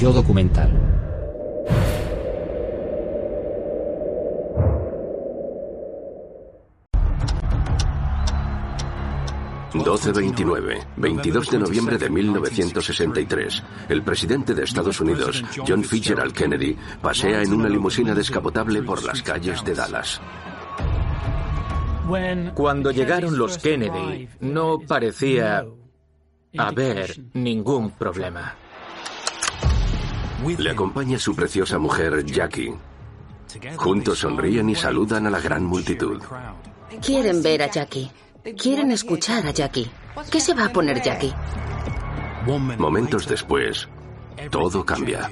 Yo documental. ...1229, 22 de noviembre de 1963... ...el presidente de Estados Unidos, John Fitzgerald Kennedy... ...pasea en una limusina descapotable por las calles de Dallas. Cuando llegaron los Kennedy, no parecía haber ningún problema. Le acompaña su preciosa mujer, Jackie. Juntos sonríen y saludan a la gran multitud. Quieren ver a Jackie. Quieren escuchar a Jackie. ¿Qué se va a poner Jackie? Momentos después, todo cambia.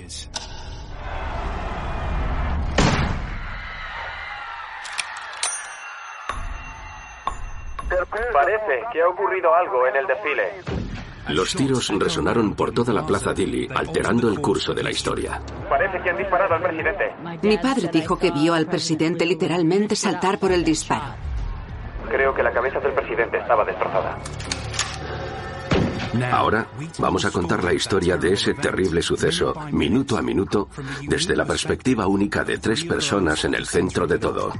Parece que ha ocurrido algo en el desfile. Los tiros resonaron por toda la plaza Dili, alterando el curso de la historia. Parece que han disparado al presidente. Mi padre dijo que vio al presidente literalmente saltar por el disparo. Creo que la cabeza del presidente estaba destrozada. Ahora vamos a contar la historia de ese terrible suceso, minuto a minuto, desde la perspectiva única de tres personas en el centro de todo.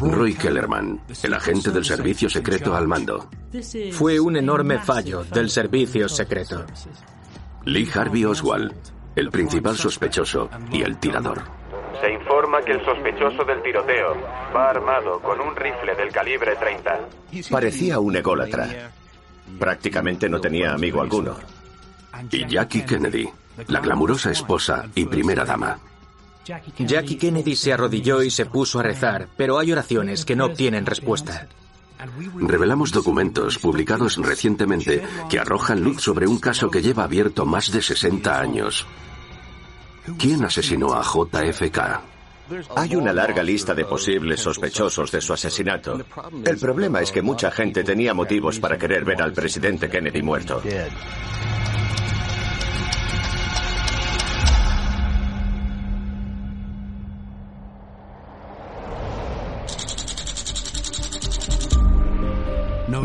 Roy Kellerman, el agente del servicio secreto al mando. Fue un enorme fallo del servicio secreto. Lee Harvey Oswald, el principal sospechoso y el tirador. Se informa que el sospechoso del tiroteo va armado con un rifle del calibre 30. Parecía un ególatra. Prácticamente no tenía amigo alguno. Y Jackie Kennedy, la glamurosa esposa y primera dama. Jackie Kennedy se arrodilló y se puso a rezar, pero hay oraciones que no obtienen respuesta. Revelamos documentos publicados recientemente que arrojan luz sobre un caso que lleva abierto más de 60 años. ¿Quién asesinó a JFK? Hay una larga lista de posibles sospechosos de su asesinato. El problema es que mucha gente tenía motivos para querer ver al presidente Kennedy muerto.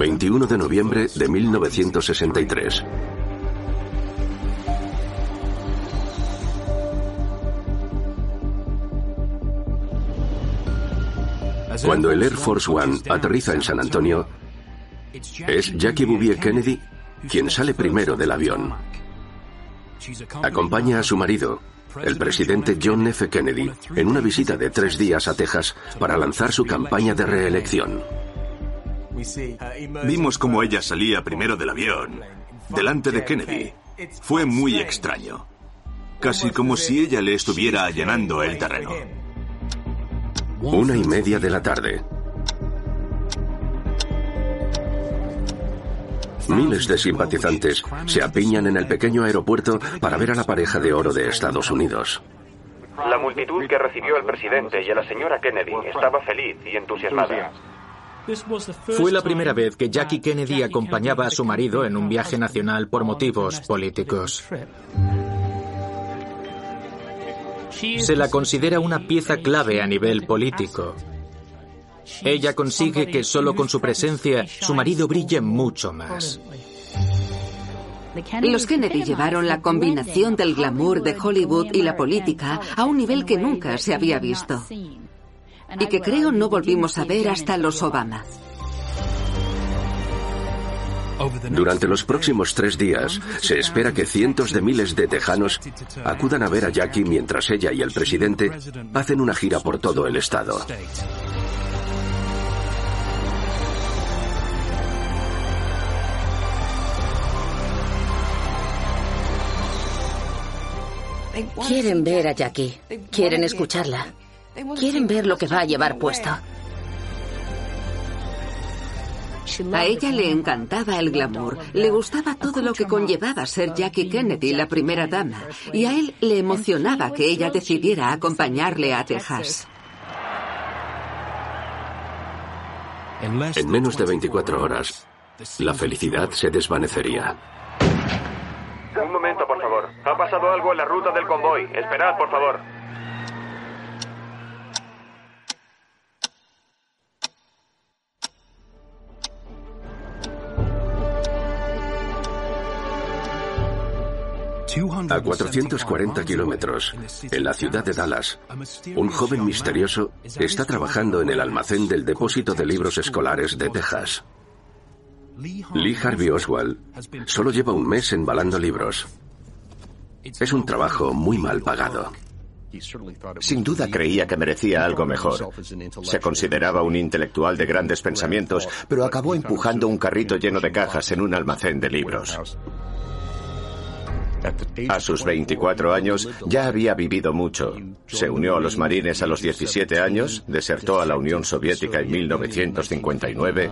...21 de noviembre de 1963... Cuando el Air Force One aterriza en San Antonio, es Jackie Bouvier Kennedy quien sale primero del avión. Acompaña a su marido, el presidente John F. Kennedy, en una visita de tres días a Texas para lanzar su campaña de reelección. Vimos cómo ella salía primero del avión, delante de Kennedy. Fue muy extraño. Casi como si ella le estuviera allanando el terreno. Una y media de la tarde. Miles de simpatizantes se apiñan en el pequeño aeropuerto para ver a la pareja de oro de Estados Unidos. La multitud que recibió al presidente y a la señora Kennedy estaba feliz y entusiasmada. Fue la primera vez que Jackie Kennedy acompañaba a su marido en un viaje nacional por motivos políticos. Se la considera una pieza clave a nivel político. Ella consigue que solo con su presencia su marido brille mucho más. Los Kennedy llevaron la combinación del glamour de Hollywood y la política a un nivel que nunca se había visto. Y que creo no volvimos a ver hasta los Obama. Durante los próximos tres días, se espera que cientos de miles de tejanos acudan a ver a Jackie mientras ella y el presidente hacen una gira por todo el estado. Quieren ver a Jackie. Quieren escucharla. Quieren ver lo que va a llevar puesto. A ella le encantaba el glamour, le gustaba todo lo que conllevaba ser Jackie Kennedy, la primera dama, y a él le emocionaba que ella decidiera acompañarle a Texas. En menos de 24 horas, la felicidad se desvanecería. Un momento, por favor. Ha pasado algo en la ruta del convoy. Esperad, por favor. A 440 kilómetros, en la ciudad de Dallas, un joven misterioso está trabajando en el almacén del depósito de libros escolares de Texas. Lee Harvey Oswald solo lleva un mes embalando libros. Es un trabajo muy mal pagado. Sin duda creía que merecía algo mejor. Se consideraba un intelectual de grandes pensamientos, pero acabó empujando un carrito lleno de cajas en un almacén de libros. A sus 24 años ya había vivido mucho. Se unió a los marines a los 17 años, desertó a la Unión Soviética en 1959.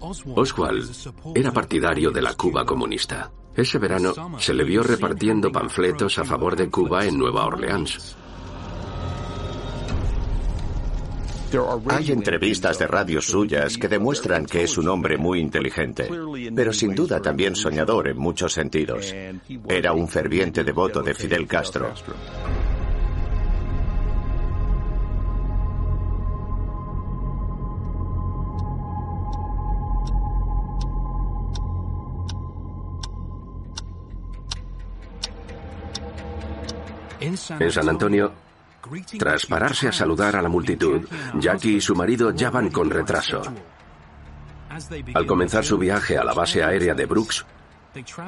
Oswald era partidario de la Cuba comunista. Ese verano se le vio repartiendo panfletos a favor de Cuba en Nueva Orleans. Hay entrevistas de radio suyas que demuestran que es un hombre muy inteligente, pero sin duda también soñador en muchos sentidos. Era un ferviente devoto de Fidel Castro. En San Antonio, tras pararse a saludar a la multitud, Jackie y su marido ya van con retraso. Al comenzar su viaje a la base aérea de Brooks,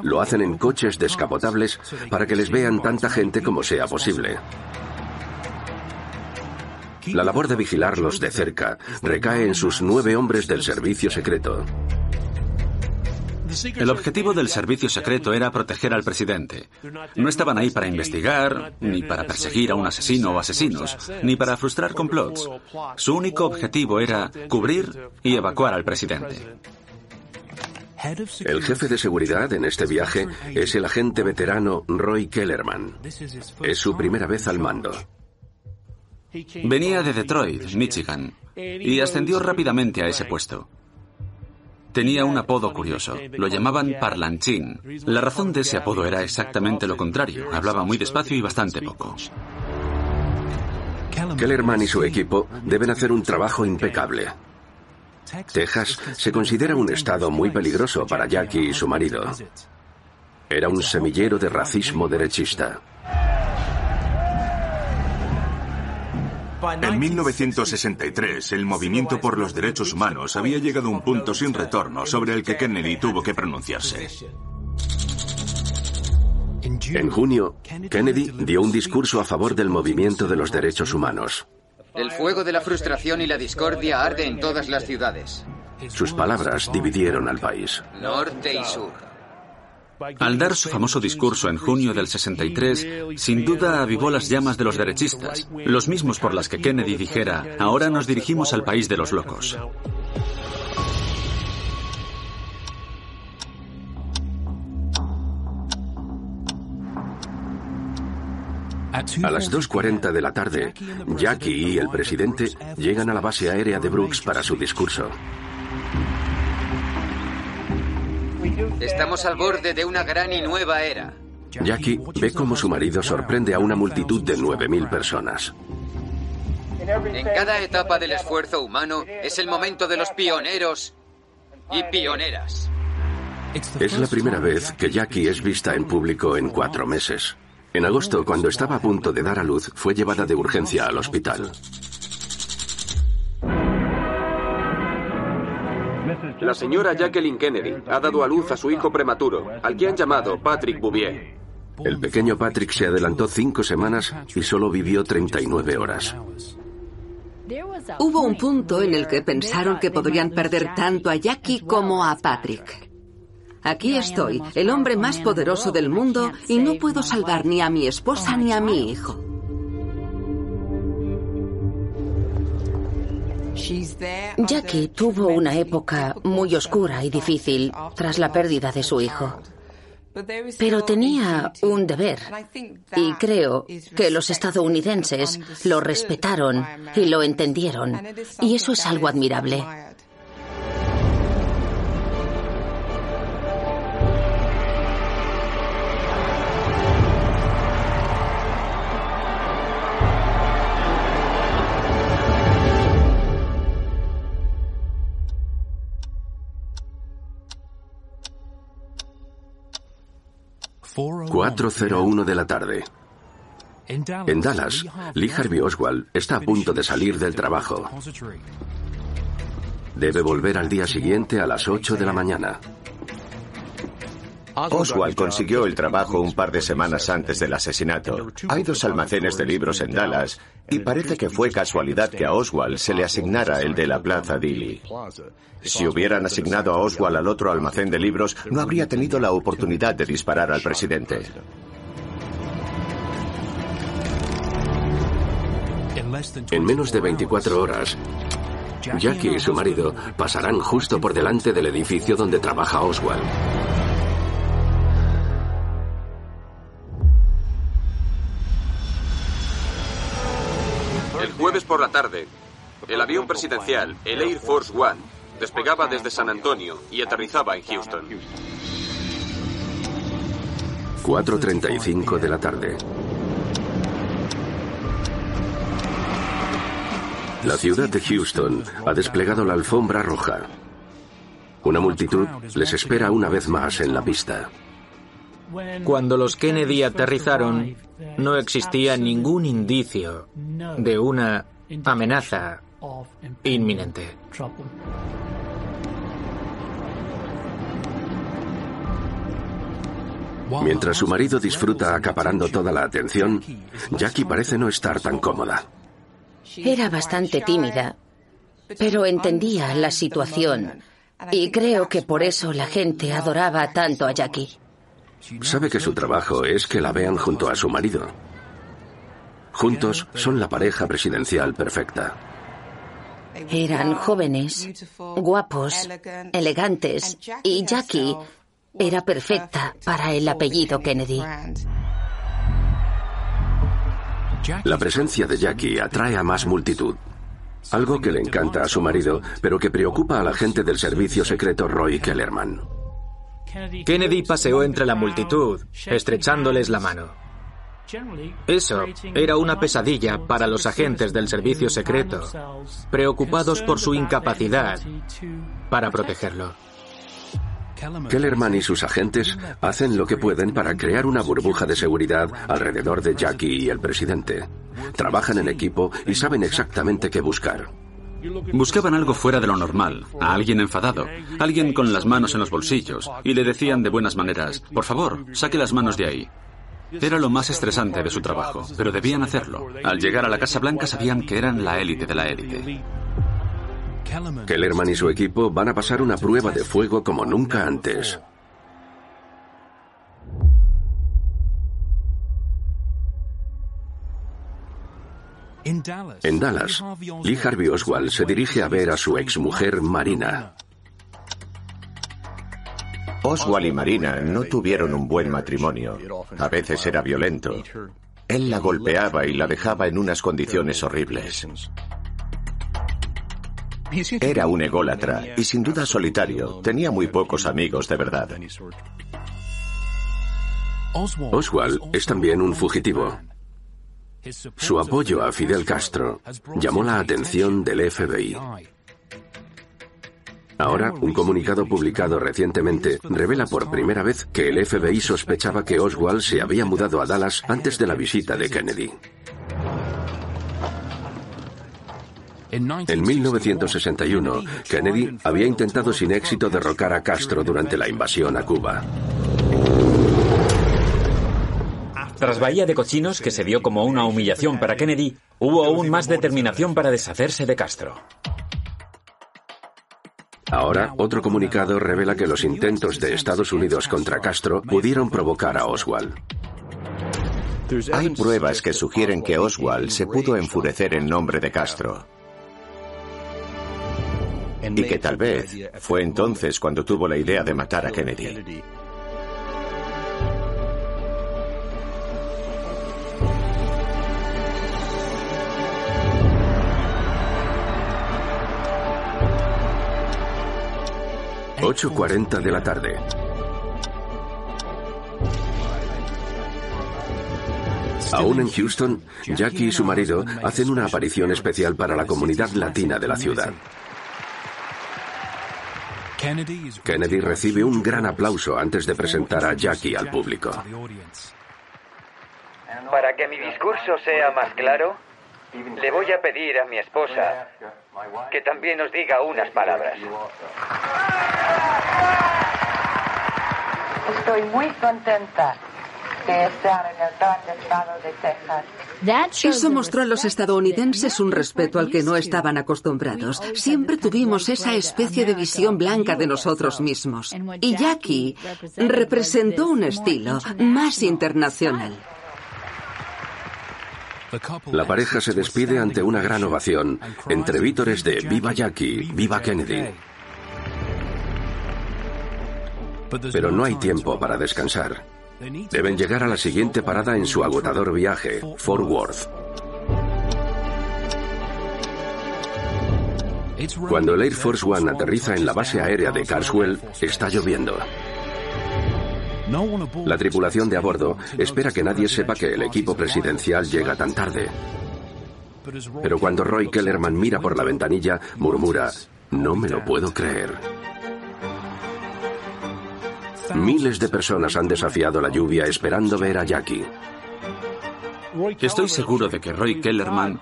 lo hacen en coches descapotables para que les vean tanta gente como sea posible. La labor de vigilarlos de cerca recae en sus nueve hombres del servicio secreto. El objetivo del servicio secreto era proteger al presidente. No estaban ahí para investigar, ni para perseguir a un asesino o asesinos, ni para frustrar complots. Su único objetivo era cubrir y evacuar al presidente. El jefe de seguridad en este viaje es el agente veterano Roy Kellerman. Es su primera vez al mando. Venía de Detroit, Michigan, y ascendió rápidamente a ese puesto. Tenía un apodo curioso. Lo llamaban parlanchín. La razón de ese apodo era exactamente lo contrario. Hablaba muy despacio y bastante poco. Kellerman y su equipo deben hacer un trabajo impecable. Texas se considera un estado muy peligroso para Jackie y su marido. Era un semillero de racismo derechista. En 1963, el movimiento por los derechos humanos había llegado a un punto sin retorno sobre el que Kennedy tuvo que pronunciarse. En junio, Kennedy dio un discurso a favor del movimiento de los derechos humanos. El fuego de la frustración y la discordia arde en todas las ciudades. Sus palabras dividieron al país. Norte y sur. Al dar su famoso discurso en junio del 63, sin duda avivó las llamas de los derechistas, los mismos por las que Kennedy dijera, ahora nos dirigimos al país de los locos. A las 2.40 de la tarde, Jackie y el presidente llegan a la base aérea de Brooks para su discurso. Estamos al borde de una gran y nueva era. Jackie ve cómo su marido sorprende a una multitud de 9.000 personas. En cada etapa del esfuerzo humano es el momento de los pioneros y pioneras. Es la primera vez que Jackie es vista en público en cuatro meses. En agosto, cuando estaba a punto de dar a luz, fue llevada de urgencia al hospital. La señora Jacqueline Kennedy ha dado a luz a su hijo prematuro, al que han llamado Patrick Bouvier. El pequeño Patrick se adelantó cinco semanas y solo vivió 39 horas. Hubo un punto en el que pensaron que podrían perder tanto a Jackie como a Patrick. Aquí estoy, el hombre más poderoso del mundo, y no puedo salvar ni a mi esposa ni a mi hijo. Jackie tuvo una época muy oscura y difícil tras la pérdida de su hijo. Pero tenía un deber y creo que los estadounidenses lo respetaron y lo entendieron y eso es algo admirable. 4.01 de la tarde. En Dallas, Lee Harvey Oswald está a punto de salir del trabajo. Debe volver al día siguiente a las 8 de la mañana. Oswald consiguió el trabajo un par de semanas antes del asesinato. Hay dos almacenes de libros en Dallas y parece que fue casualidad que a Oswald se le asignara el de la Plaza Dili. Si hubieran asignado a Oswald al otro almacén de libros, no habría tenido la oportunidad de disparar al presidente. En menos de 24 horas, Jackie y su marido pasarán justo por delante del edificio donde trabaja Oswald. El avión presidencial, el Air Force One, despegaba desde San Antonio y aterrizaba en Houston. 4.35 de la tarde. La ciudad de Houston ha desplegado la alfombra roja. Una multitud les espera una vez más en la pista. Cuando los Kennedy aterrizaron, no existía ningún indicio de una amenaza inminente. Mientras su marido disfruta acaparando toda la atención, Jackie parece no estar tan cómoda. Era bastante tímida, pero entendía la situación y creo que por eso la gente adoraba tanto a Jackie. Sabe que su trabajo es que la vean junto a su marido. Juntos son la pareja presidencial perfecta. Eran jóvenes, guapos, elegantes y Jackie era perfecta para el apellido Kennedy. La presencia de Jackie atrae a más multitud. Algo que le encanta a su marido, pero que preocupa a la gente del servicio secreto Roy Kellerman. Kennedy paseó entre la multitud, estrechándoles la mano. Eso era una pesadilla para los agentes del servicio secreto, preocupados por su incapacidad para protegerlo. Kellerman y sus agentes hacen lo que pueden para crear una burbuja de seguridad alrededor de Jackie y el presidente. Trabajan en equipo y saben exactamente qué buscar. Buscaban algo fuera de lo normal, a alguien enfadado, alguien con las manos en los bolsillos, y le decían de buenas maneras, por favor, saque las manos de ahí. Era lo más estresante de su trabajo, pero debían hacerlo. Al llegar a la Casa Blanca sabían que eran la élite de la élite. Kellerman y su equipo van a pasar una prueba de fuego como nunca antes. En Dallas, Lee Harvey Oswald se dirige a ver a su exmujer Marina. Oswald y Marina no tuvieron un buen matrimonio. A veces era violento. Él la golpeaba y la dejaba en unas condiciones horribles. Era un ególatra y sin duda solitario. Tenía muy pocos amigos de verdad. Oswald es también un fugitivo. Su apoyo a Fidel Castro llamó la atención del FBI. Ahora, un comunicado publicado recientemente revela por primera vez que el FBI sospechaba que Oswald se había mudado a Dallas antes de la visita de Kennedy. En 1961, Kennedy había intentado sin éxito derrocar a Castro durante la invasión a Cuba. Tras Bahía de Cochinos, que se vio como una humillación para Kennedy, hubo aún más determinación para deshacerse de Castro. Ahora, otro comunicado revela que los intentos de Estados Unidos contra Castro pudieron provocar a Oswald. Hay pruebas que sugieren que Oswald se pudo enfurecer en nombre de Castro. y que tal vez fue entonces cuando tuvo la idea de matar a Kennedy. ...8.40 de la tarde. Aún en Houston, Jackie y su marido hacen una aparición especial para la comunidad latina de la ciudad. Kennedy recibe un gran aplauso antes de presentar a Jackie al público. Para que mi discurso sea más claro, le voy a pedir a mi esposa que también os diga unas palabras. Estoy muy contenta de estar en el gran estado de Texas. Eso mostró a los estadounidenses un respeto al que no estaban acostumbrados. Siempre tuvimos esa especie de visión blanca de nosotros mismos. Y Jackie representó un estilo más internacional. La pareja se despide ante una gran ovación, entre vítores de Viva Jackie, Viva Kennedy. Pero no hay tiempo para descansar. Deben llegar a la siguiente parada en su agotador viaje, Fort Worth. Cuando el Air Force One aterriza en la base aérea de Carswell, está lloviendo. La tripulación de a bordo espera que nadie sepa que el equipo presidencial llega tan tarde. Pero cuando Roy Kellerman mira por la ventanilla, murmura, no me lo puedo creer. Miles de personas han desafiado la lluvia esperando ver a Jackie. Estoy seguro de que Roy Kellerman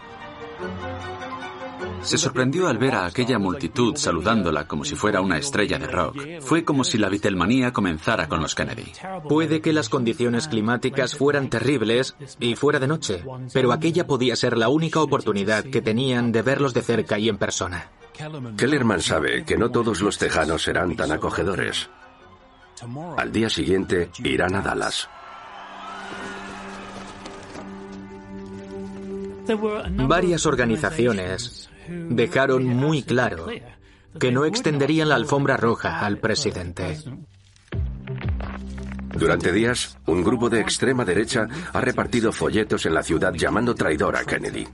se sorprendió al ver a aquella multitud saludándola como si fuera una estrella de rock. Fue como si la Beatlemanía comenzara con los Kennedy. Puede que las condiciones climáticas fueran terribles y fuera de noche, pero aquella podía ser la única oportunidad que tenían de verlos de cerca y en persona. Kellerman sabe que no todos los tejanos serán tan acogedores. Al día siguiente irán a Dallas. Varias organizaciones dejaron muy claro que no extenderían la alfombra roja al presidente. Durante días, un grupo de extrema derecha ha repartido folletos en la ciudad llamando traidor a Kennedy.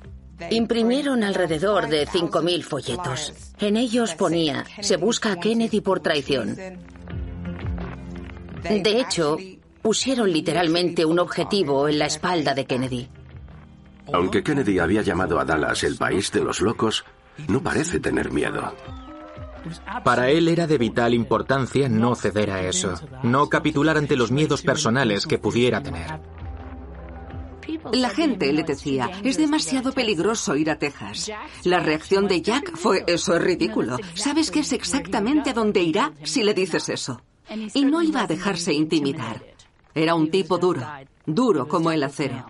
Imprimieron alrededor de 5.000 folletos. En ellos ponía, se busca a Kennedy por traición. De hecho, pusieron literalmente un objetivo en la espalda de Kennedy. Aunque Kennedy había llamado a Dallas el país de los locos, no parece tener miedo. Para él era de vital importancia no ceder a eso, no capitular ante los miedos personales que pudiera tener. La gente le decía, es demasiado peligroso ir a Texas. La reacción de Jack fue, eso es ridículo. ¿Sabes qué es exactamente a dónde irá si le dices eso? Y no iba a dejarse intimidar. Era un tipo duro, duro como el acero.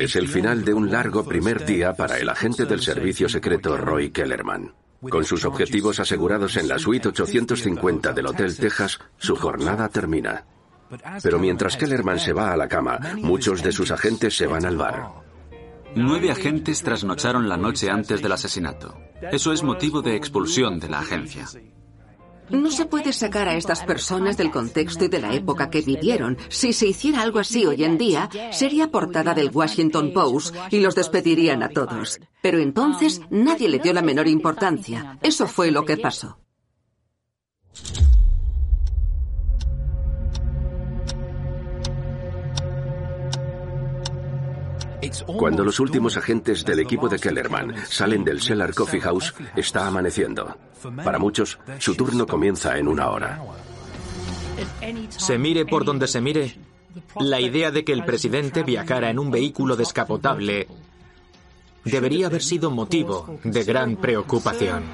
Es el final de un largo primer día para el agente del servicio secreto Roy Kellerman. Con sus objetivos asegurados en la suite 850 del Hotel Texas, su jornada termina. Pero mientras Kellerman se va a la cama, muchos de sus agentes se van al bar. Nueve agentes trasnocharon la noche antes del asesinato. Eso es motivo de expulsión de la agencia. No se puede sacar a estas personas del contexto y de la época que vivieron. Si se hiciera algo así hoy en día, sería portada del Washington Post y los despedirían a todos. Pero entonces nadie le dio la menor importancia. Eso fue lo que pasó. Cuando los últimos agentes del equipo de Kellerman salen del Cellar Coffee House, está amaneciendo. Para muchos, su turno comienza en una hora. Se mire por donde se mire, la idea de que el presidente viajara en un vehículo descapotable debería haber sido motivo de gran preocupación.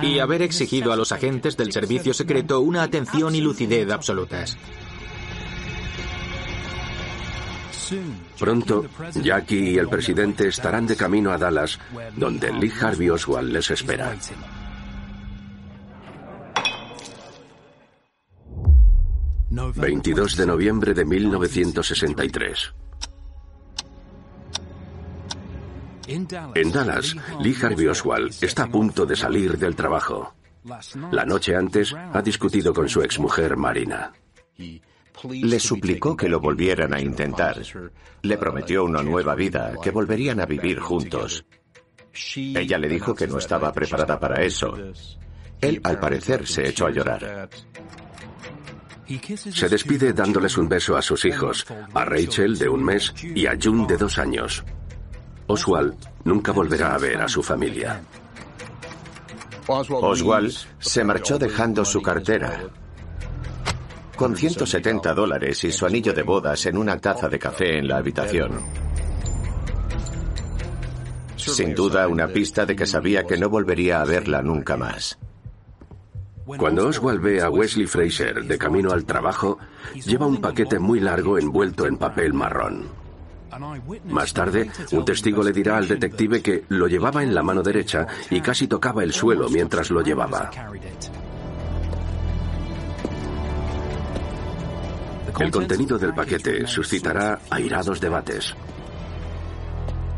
Y haber exigido a los agentes del servicio secreto una atención y lucidez absolutas. Pronto, Jackie y el presidente estarán de camino a Dallas, donde Lee Harvey Oswald les espera. 22 de noviembre de 1963. En Dallas, Lee Harvey Oswald está a punto de salir del trabajo. La noche antes ha discutido con su exmujer Marina. Le suplicó que lo volvieran a intentar. Le prometió una nueva vida, que volverían a vivir juntos. Ella le dijo que no estaba preparada para eso. Él, al parecer, se echó a llorar. Se despide dándoles un beso a sus hijos, a Rachel de un mes y a June de dos años. Oswald nunca volverá a ver a su familia. Oswald se marchó dejando su cartera, con 170 dólares y su anillo de bodas en una taza de café en la habitación. Sin duda una pista de que sabía que no volvería a verla nunca más. Cuando Oswald ve a Wesley Fraser de camino al trabajo, lleva un paquete muy largo envuelto en papel marrón. Más tarde, un testigo le dirá al detective que lo llevaba en la mano derecha y casi tocaba el suelo mientras lo llevaba. El contenido del paquete suscitará airados debates.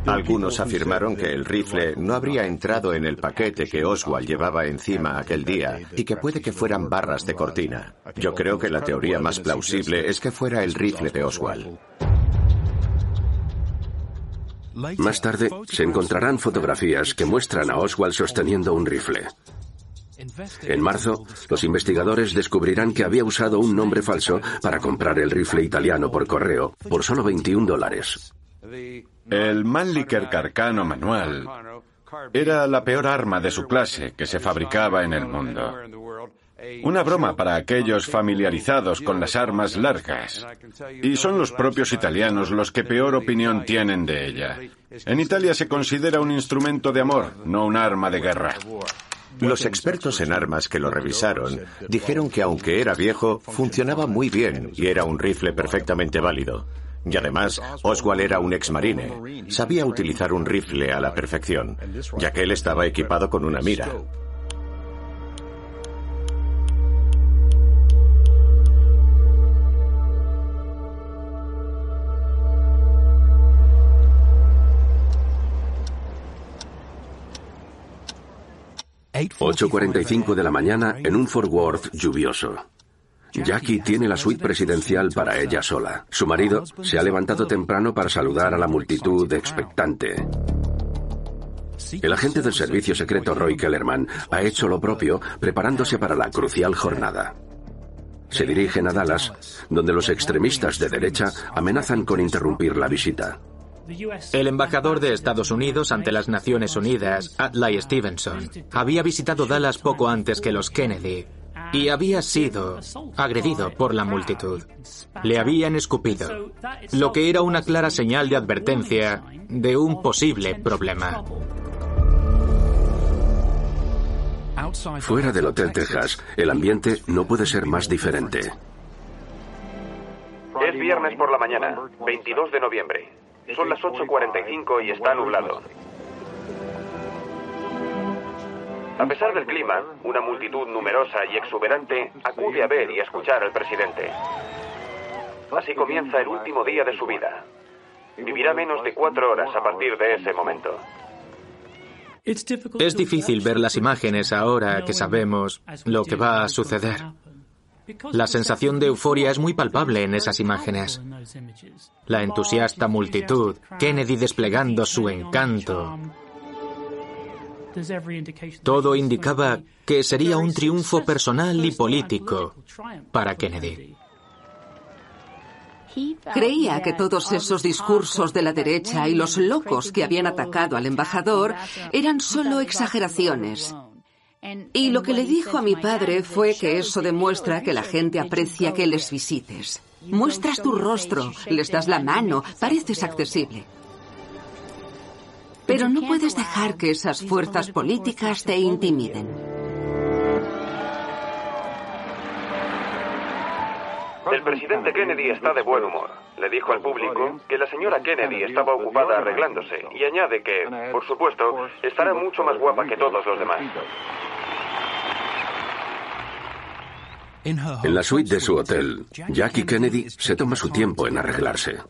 Algunos afirmaron que el rifle no habría entrado en el paquete que Oswald llevaba encima aquel día y que puede que fueran barras de cortina. Yo creo que la teoría más plausible es que fuera el rifle de Oswald. Más tarde se encontrarán fotografías que muestran a Oswald sosteniendo un rifle. En marzo, los investigadores descubrirán que había usado un nombre falso para comprar el rifle italiano por correo por solo 21 dólares. El Mannlicher Carcano manual era la peor arma de su clase que se fabricaba en el mundo. Una broma para aquellos familiarizados con las armas largas. Y son los propios italianos los que peor opinión tienen de ella. En Italia se considera un instrumento de amor, no un arma de guerra. Los expertos en armas que lo revisaron dijeron que aunque era viejo, funcionaba muy bien y era un rifle perfectamente válido. Y además, Oswald era un exmarine. Sabía utilizar un rifle a la perfección, ya que él estaba equipado con una mira. 8.45 de la mañana en un Fort Worth lluvioso. Jackie tiene la suite presidencial para ella sola. Su marido se ha levantado temprano para saludar a la multitud expectante. El agente del servicio secreto Roy Kellerman ha hecho lo propio preparándose para la crucial jornada. Se dirigen a Dallas, donde los extremistas de derecha amenazan con interrumpir la visita. El embajador de Estados Unidos ante las Naciones Unidas, Adlai Stevenson, había visitado Dallas poco antes que los Kennedy y había sido agredido por la multitud. Le habían escupido, lo que era una clara señal de advertencia de un posible problema. Fuera del Hotel Texas, el ambiente no puede ser más diferente. Es viernes por la mañana, 22 de noviembre. Son las 8.45 y está nublado. A pesar del clima, una multitud numerosa y exuberante acude a ver y escuchar al presidente. Así comienza el último día de su vida. Vivirá menos de cuatro horas a partir de ese momento. Es difícil ver las imágenes ahora que sabemos lo que va a suceder. La sensación de euforia es muy palpable en esas imágenes. La entusiasta multitud, Kennedy desplegando su encanto. Todo indicaba que sería un triunfo personal y político para Kennedy. Creía que todos esos discursos de la derecha y los locos que habían atacado al embajador eran solo exageraciones y lo que le dijo a mi padre fue que eso demuestra que la gente aprecia que les visites. Muestras tu rostro, les das la mano, pareces accesible. Pero no puedes dejar que esas fuerzas políticas te intimiden. El presidente Kennedy está de buen humor. Le dijo al público que la señora Kennedy estaba ocupada arreglándose y añade que, por supuesto, estará mucho más guapa que todos los demás. En la suite de su hotel, Jackie Kennedy se toma su tiempo en arreglarse.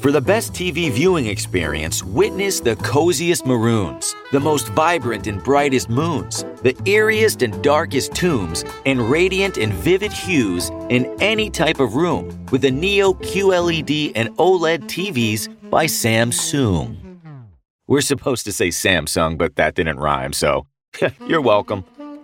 For the best TV viewing experience, witness the coziest maroons, the most vibrant and brightest moons, the eeriest and darkest tombs, and radiant and vivid hues in any type of room with the Neo QLED and OLED TVs by Samsung. We're supposed to say Samsung, but that didn't rhyme, so you're welcome.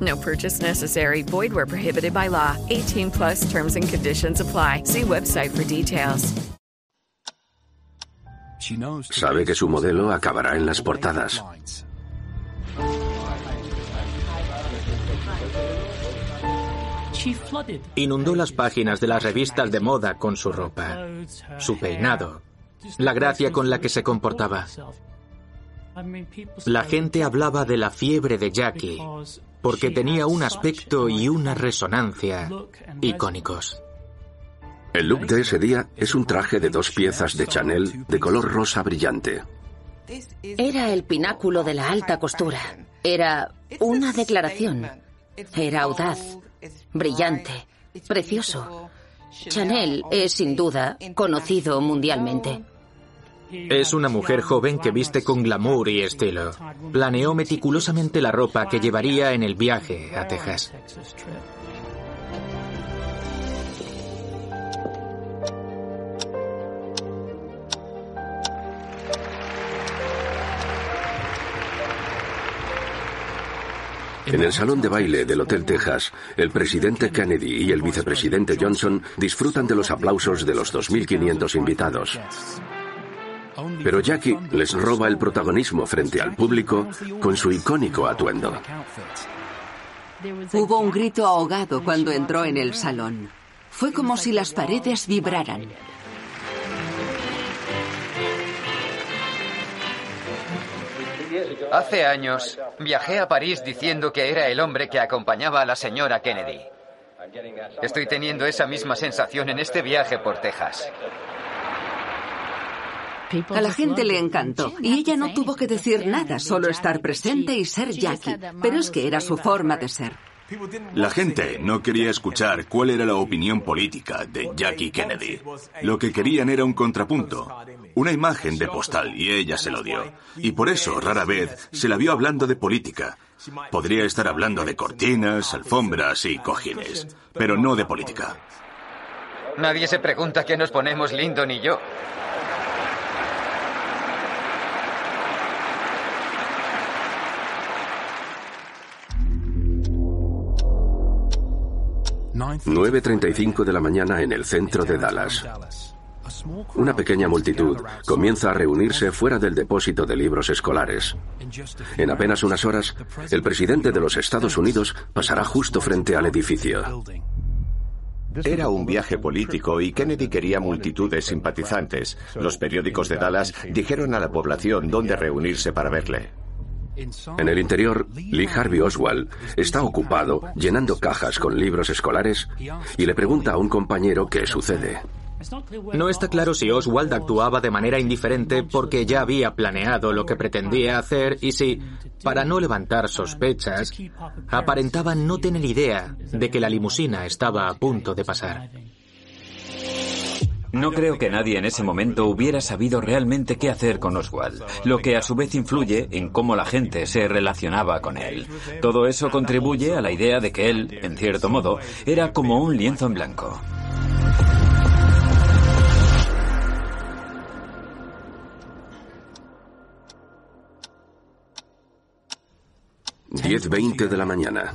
No purchase necessary. Void where prohibited by law. 18 plus terms and conditions apply. See website for details. Sabe que su modelo acabará en las portadas. Inundó las páginas de las revistas de moda con su ropa, su peinado, la gracia con la que se comportaba. La gente hablaba de la fiebre de Jackie porque tenía un aspecto y una resonancia icónicos. El look de ese día es un traje de dos piezas de Chanel de color rosa brillante. Era el pináculo de la alta costura. Era una declaración. Era audaz, brillante, precioso. Chanel es sin duda conocido mundialmente. Es una mujer joven que viste con glamour y estilo. Planeó meticulosamente la ropa que llevaría en el viaje a Texas. En el salón de baile del Hotel Texas, el presidente Kennedy y el vicepresidente Johnson disfrutan de los aplausos de los 2.500 invitados. Pero Jackie les roba el protagonismo frente al público con su icónico atuendo. Hubo un grito ahogado cuando entró en el salón. Fue como si las paredes vibraran. Hace años viajé a París diciendo que era el hombre que acompañaba a la señora Kennedy. Estoy teniendo esa misma sensación en este viaje por Texas. A la gente le encantó y ella no tuvo que decir nada, solo estar presente y ser Jackie. Pero es que era su forma de ser. La gente no quería escuchar cuál era la opinión política de Jackie Kennedy. Lo que querían era un contrapunto, una imagen de postal, y ella se lo dio. Y por eso rara vez se la vio hablando de política. Podría estar hablando de cortinas, alfombras y cojines, pero no de política. Nadie se pregunta qué nos ponemos Lyndon y yo. 9.35 de la mañana en el centro de Dallas. Una pequeña multitud comienza a reunirse fuera del depósito de libros escolares. En apenas unas horas, el presidente de los Estados Unidos pasará justo frente al edificio. Era un viaje político y Kennedy quería multitudes simpatizantes. Los periódicos de Dallas dijeron a la población dónde reunirse para verle. En el interior, Lee Harvey Oswald está ocupado llenando cajas con libros escolares y le pregunta a un compañero qué sucede. No está claro si Oswald actuaba de manera indiferente porque ya había planeado lo que pretendía hacer y si, para no levantar sospechas, aparentaba no tener idea de que la limusina estaba a punto de pasar. No creo que nadie en ese momento hubiera sabido realmente qué hacer con Oswald, lo que a su vez influye en cómo la gente se relacionaba con él. Todo eso contribuye a la idea de que él, en cierto modo, era como un lienzo en blanco. Diez veinte de la mañana.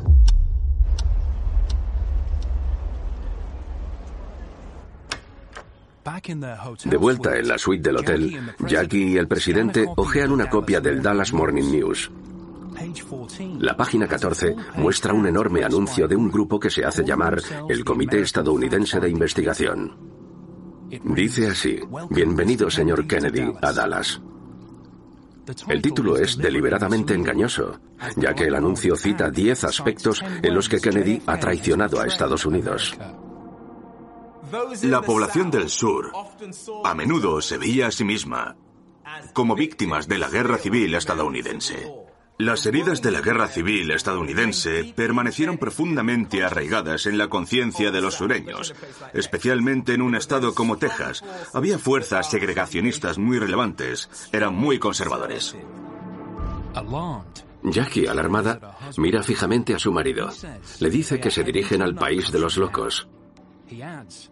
De vuelta en la suite del hotel, Jackie y el presidente ojean una copia del Dallas Morning News. La página 14 muestra un enorme anuncio de un grupo que se hace llamar el Comité Estadounidense de Investigación. Dice así, Bienvenido, señor Kennedy, a Dallas. El título es deliberadamente engañoso, ya que el anuncio cita 10 aspectos en los que Kennedy ha traicionado a Estados Unidos. La población del sur a menudo se veía a sí misma como víctimas de la guerra civil estadounidense. Las heridas de la guerra civil estadounidense permanecieron profundamente arraigadas en la conciencia de los sureños, especialmente en un estado como Texas. Había fuerzas segregacionistas muy relevantes, eran muy conservadores. Jackie, alarmada, mira fijamente a su marido. Le dice que se dirigen al país de los locos.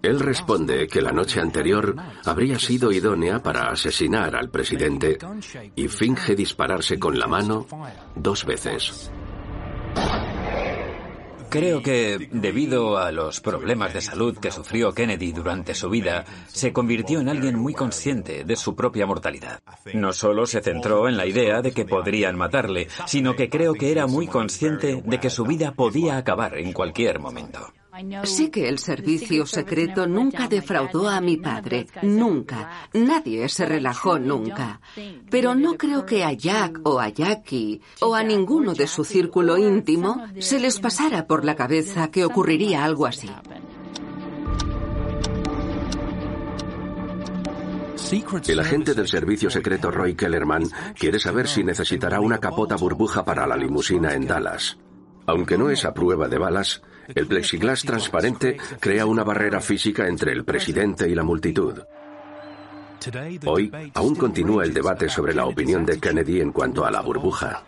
Él responde que la noche anterior habría sido idónea para asesinar al presidente y finge dispararse con la mano dos veces. Creo que, debido a los problemas de salud que sufrió Kennedy durante su vida, se convirtió en alguien muy consciente de su propia mortalidad. No solo se centró en la idea de que podrían matarle, sino que creo que era muy consciente de que su vida podía acabar en cualquier momento. Sé que el servicio secreto nunca defraudó a mi padre, nunca. Nadie se relajó nunca. Pero no creo que a Jack o a Jackie o a ninguno de su círculo íntimo se les pasara por la cabeza que ocurriría algo así. El agente del servicio secreto Roy Kellerman quiere saber si necesitará una capota burbuja para la limusina en Dallas. Aunque no es a prueba de balas, el plexiglas transparente crea una barrera física entre el presidente y la multitud. Hoy aún continúa el debate sobre la opinión de Kennedy en cuanto a la burbuja.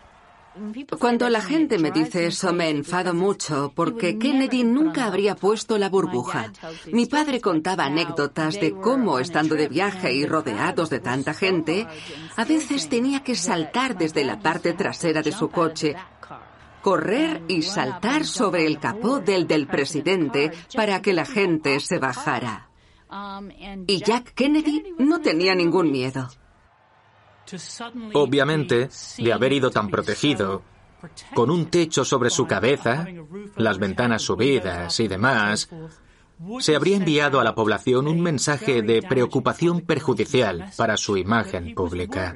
Cuando la gente me dice eso me enfado mucho porque Kennedy nunca habría puesto la burbuja. Mi padre contaba anécdotas de cómo, estando de viaje y rodeados de tanta gente, a veces tenía que saltar desde la parte trasera de su coche correr y saltar sobre el capó del del presidente para que la gente se bajara. Y Jack Kennedy no tenía ningún miedo. Obviamente, de haber ido tan protegido, con un techo sobre su cabeza, las ventanas subidas y demás, se habría enviado a la población un mensaje de preocupación perjudicial para su imagen pública.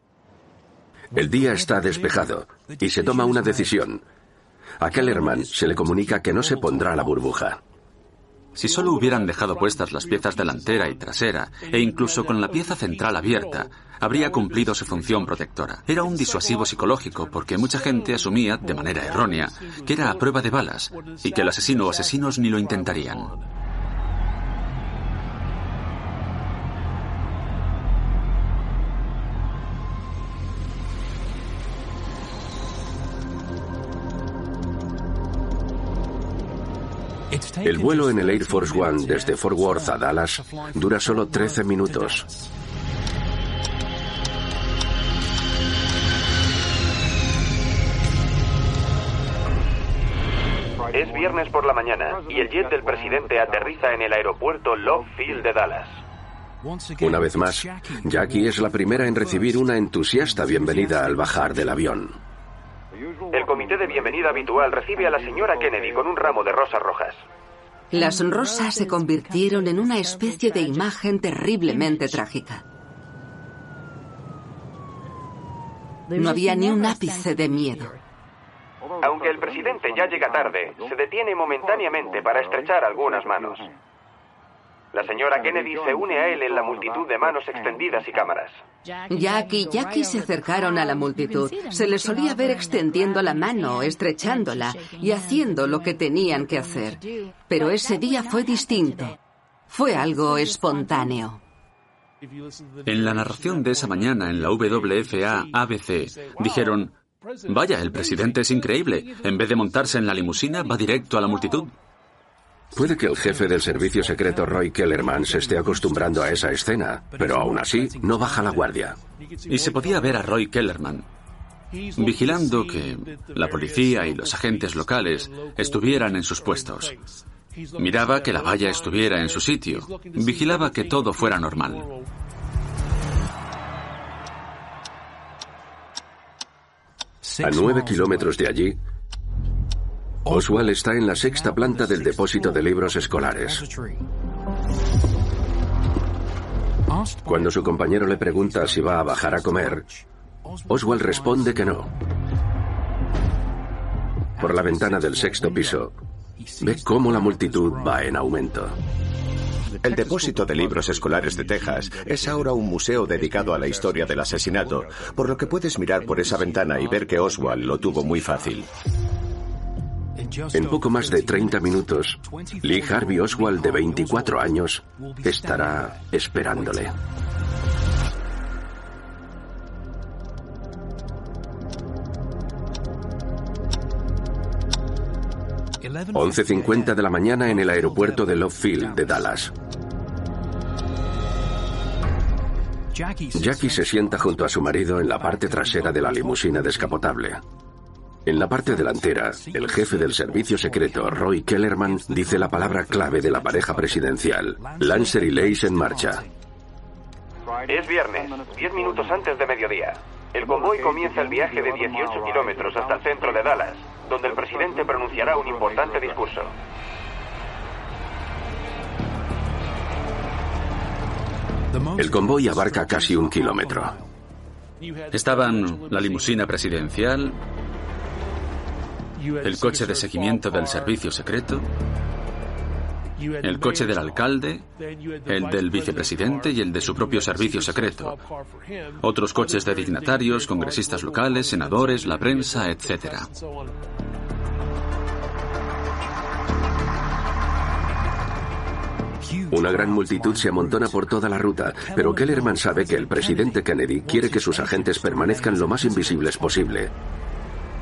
El día está despejado y se toma una decisión. A Kellerman se le comunica que no se pondrá la burbuja. Si solo hubieran dejado puestas las piezas delantera y trasera, e incluso con la pieza central abierta, habría cumplido su función protectora. Era un disuasivo psicológico porque mucha gente asumía, de manera errónea, que era a prueba de balas y que el asesino o asesinos ni lo intentarían. El vuelo en el Air Force One desde Fort Worth a Dallas dura solo 13 minutos. Es viernes por la mañana y el jet del presidente aterriza en el aeropuerto Love Field de Dallas. Una vez más, Jackie es la primera en recibir una entusiasta bienvenida al bajar del avión. El comité de bienvenida habitual recibe a la señora Kennedy con un ramo de rosas rojas. Las rosas se convirtieron en una especie de imagen terriblemente trágica. No había ni un ápice de miedo. Aunque el presidente ya llega tarde, se detiene momentáneamente para estrechar algunas manos. La señora Kennedy se une a él en la multitud de manos extendidas y cámaras. Jack y Jackie se acercaron a la multitud. Se les solía ver extendiendo la mano, estrechándola y haciendo lo que tenían que hacer. Pero ese día fue distinto. Fue algo espontáneo. En la narración de esa mañana en la WFA ABC dijeron, vaya, el presidente es increíble. En vez de montarse en la limusina, va directo a la multitud. Puede que el jefe del servicio secreto Roy Kellerman se esté acostumbrando a esa escena, pero aún así no baja la guardia. Y se podía ver a Roy Kellerman vigilando que la policía y los agentes locales estuvieran en sus puestos. Miraba que la valla estuviera en su sitio. Vigilaba que todo fuera normal. A nueve kilómetros de allí, Oswald está en la sexta planta del depósito de libros escolares. Cuando su compañero le pregunta si va a bajar a comer, Oswald responde que no. Por la ventana del sexto piso, ve cómo la multitud va en aumento. El depósito de libros escolares de Texas es ahora un museo dedicado a la historia del asesinato, por lo que puedes mirar por esa ventana y ver que Oswald lo tuvo muy fácil. En poco más de 30 minutos, Lee Harvey Oswald, de 24 años, estará esperándole. ...11.50 de la mañana en el aeropuerto de Love Field de Dallas. Jackie se sienta junto a su marido en la parte trasera de la limusina descapotable. En la parte delantera, el jefe del servicio secreto, Roy Kellerman, dice la palabra clave de la pareja presidencial. Lancer y Lace en marcha. Es viernes, 10 minutos antes de mediodía. El convoy comienza el viaje de 18 kilómetros hasta el centro de Dallas, donde el presidente pronunciará un importante discurso. El convoy abarca casi un kilómetro. Estaban la limusina presidencial, el coche de seguimiento del servicio secreto, el coche del alcalde, el del vicepresidente y el de su propio servicio secreto, otros coches de dignatarios, congresistas locales, senadores, la prensa, etc. Una gran multitud se amontona por toda la ruta, pero Kellerman sabe que el presidente Kennedy quiere que sus agentes permanezcan lo más invisibles posible.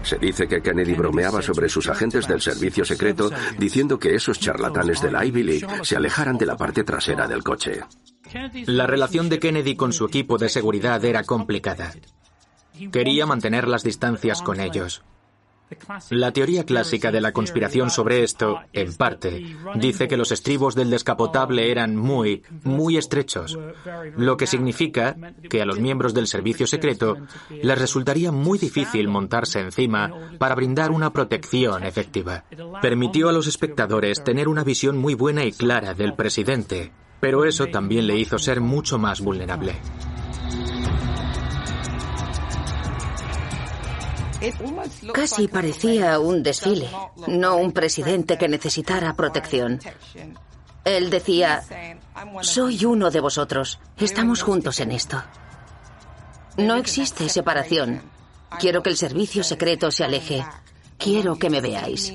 Se dice que Kennedy bromeaba sobre sus agentes del servicio secreto diciendo que esos charlatanes de la Ivy League se alejaran de la parte trasera del coche. La relación de Kennedy con su equipo de seguridad era complicada. Quería mantener las distancias con ellos. La teoría clásica de la conspiración sobre esto, en parte, dice que los estribos del descapotable eran muy, muy estrechos, lo que significa que a los miembros del servicio secreto les resultaría muy difícil montarse encima para brindar una protección efectiva. Permitió a los espectadores tener una visión muy buena y clara del presidente, pero eso también le hizo ser mucho más vulnerable. Casi parecía un desfile, no un presidente que necesitara protección. Él decía, soy uno de vosotros, estamos juntos en esto. No existe separación. Quiero que el servicio secreto se aleje. Quiero que me veáis.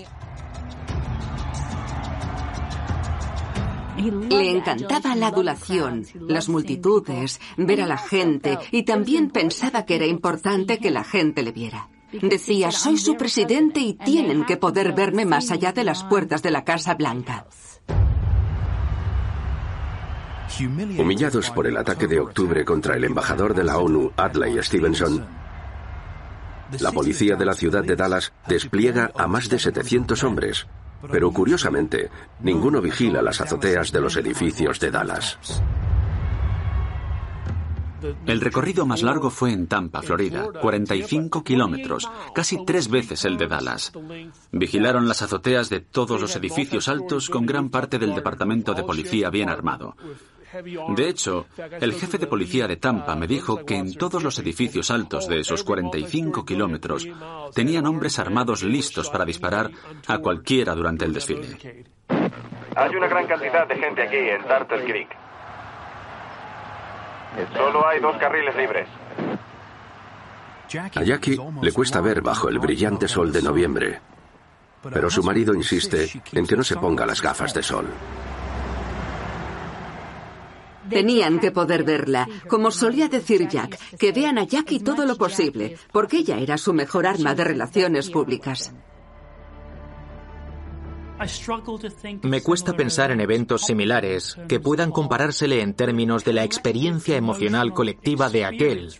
Le encantaba la adulación, las multitudes, ver a la gente y también pensaba que era importante que la gente le viera. Decía, soy su presidente y tienen que poder verme más allá de las puertas de la Casa Blanca. Humillados por el ataque de octubre contra el embajador de la ONU, Adlai Stevenson, la policía de la ciudad de Dallas despliega a más de 700 hombres, pero curiosamente, ninguno vigila las azoteas de los edificios de Dallas. El recorrido más largo fue en Tampa, Florida, 45 kilómetros, casi tres veces el de Dallas. Vigilaron las azoteas de todos los edificios altos con gran parte del departamento de policía bien armado. De hecho, el jefe de policía de Tampa me dijo que en todos los edificios altos de esos 45 kilómetros tenían hombres armados listos para disparar a cualquiera durante el desfile. Hay una gran cantidad de gente aquí en Turtle Creek. Solo hay dos carriles libres. A Jackie le cuesta ver bajo el brillante sol de noviembre, pero su marido insiste en que no se ponga las gafas de sol. Tenían que poder verla. Como solía decir Jack, que vean a Jackie todo lo posible, porque ella era su mejor arma de relaciones públicas. Me cuesta pensar en eventos similares que puedan comparársele en términos de la experiencia emocional colectiva de aquel,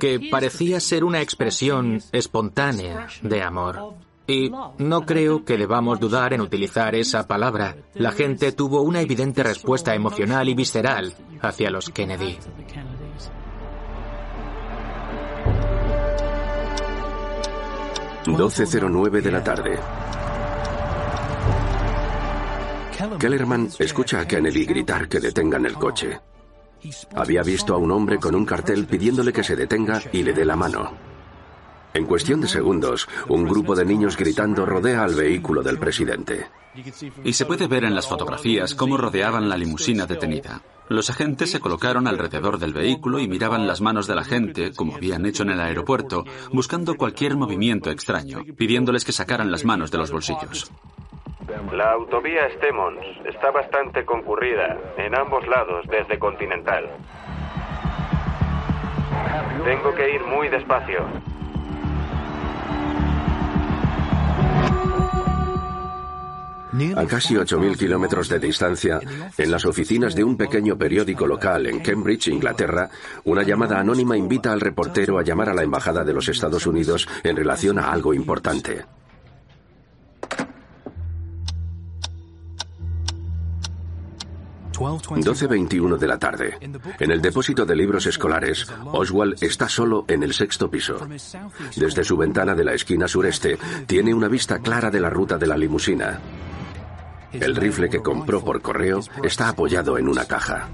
que parecía ser una expresión espontánea de amor. Y no creo que debamos dudar en utilizar esa palabra. La gente tuvo una evidente respuesta emocional y visceral hacia los Kennedy. ...12.09 de la tarde. Kellerman escucha a Kennedy gritar que detengan el coche. Había visto a un hombre con un cartel pidiéndole que se detenga y le dé la mano. En cuestión de segundos, un grupo de niños gritando rodea al vehículo del presidente. Y se puede ver en las fotografías cómo rodeaban la limusina detenida. Los agentes se colocaron alrededor del vehículo y miraban las manos de la gente, como habían hecho en el aeropuerto, buscando cualquier movimiento extraño, pidiéndoles que sacaran las manos de los bolsillos. La autovía Stemmons está bastante concurrida en ambos lados desde Continental. Tengo que ir muy despacio. A casi 8.000 kilómetros de distancia, en las oficinas de un pequeño periódico local en Cambridge, Inglaterra, una llamada anónima invita al reportero a llamar a la Embajada de los Estados Unidos en relación a algo importante. 12.21 de la tarde. En el depósito de libros escolares, Oswald está solo en el sexto piso. Desde su ventana de la esquina sureste, tiene una vista clara de la ruta de la limusina. El rifle que compró por correo está apoyado en una caja.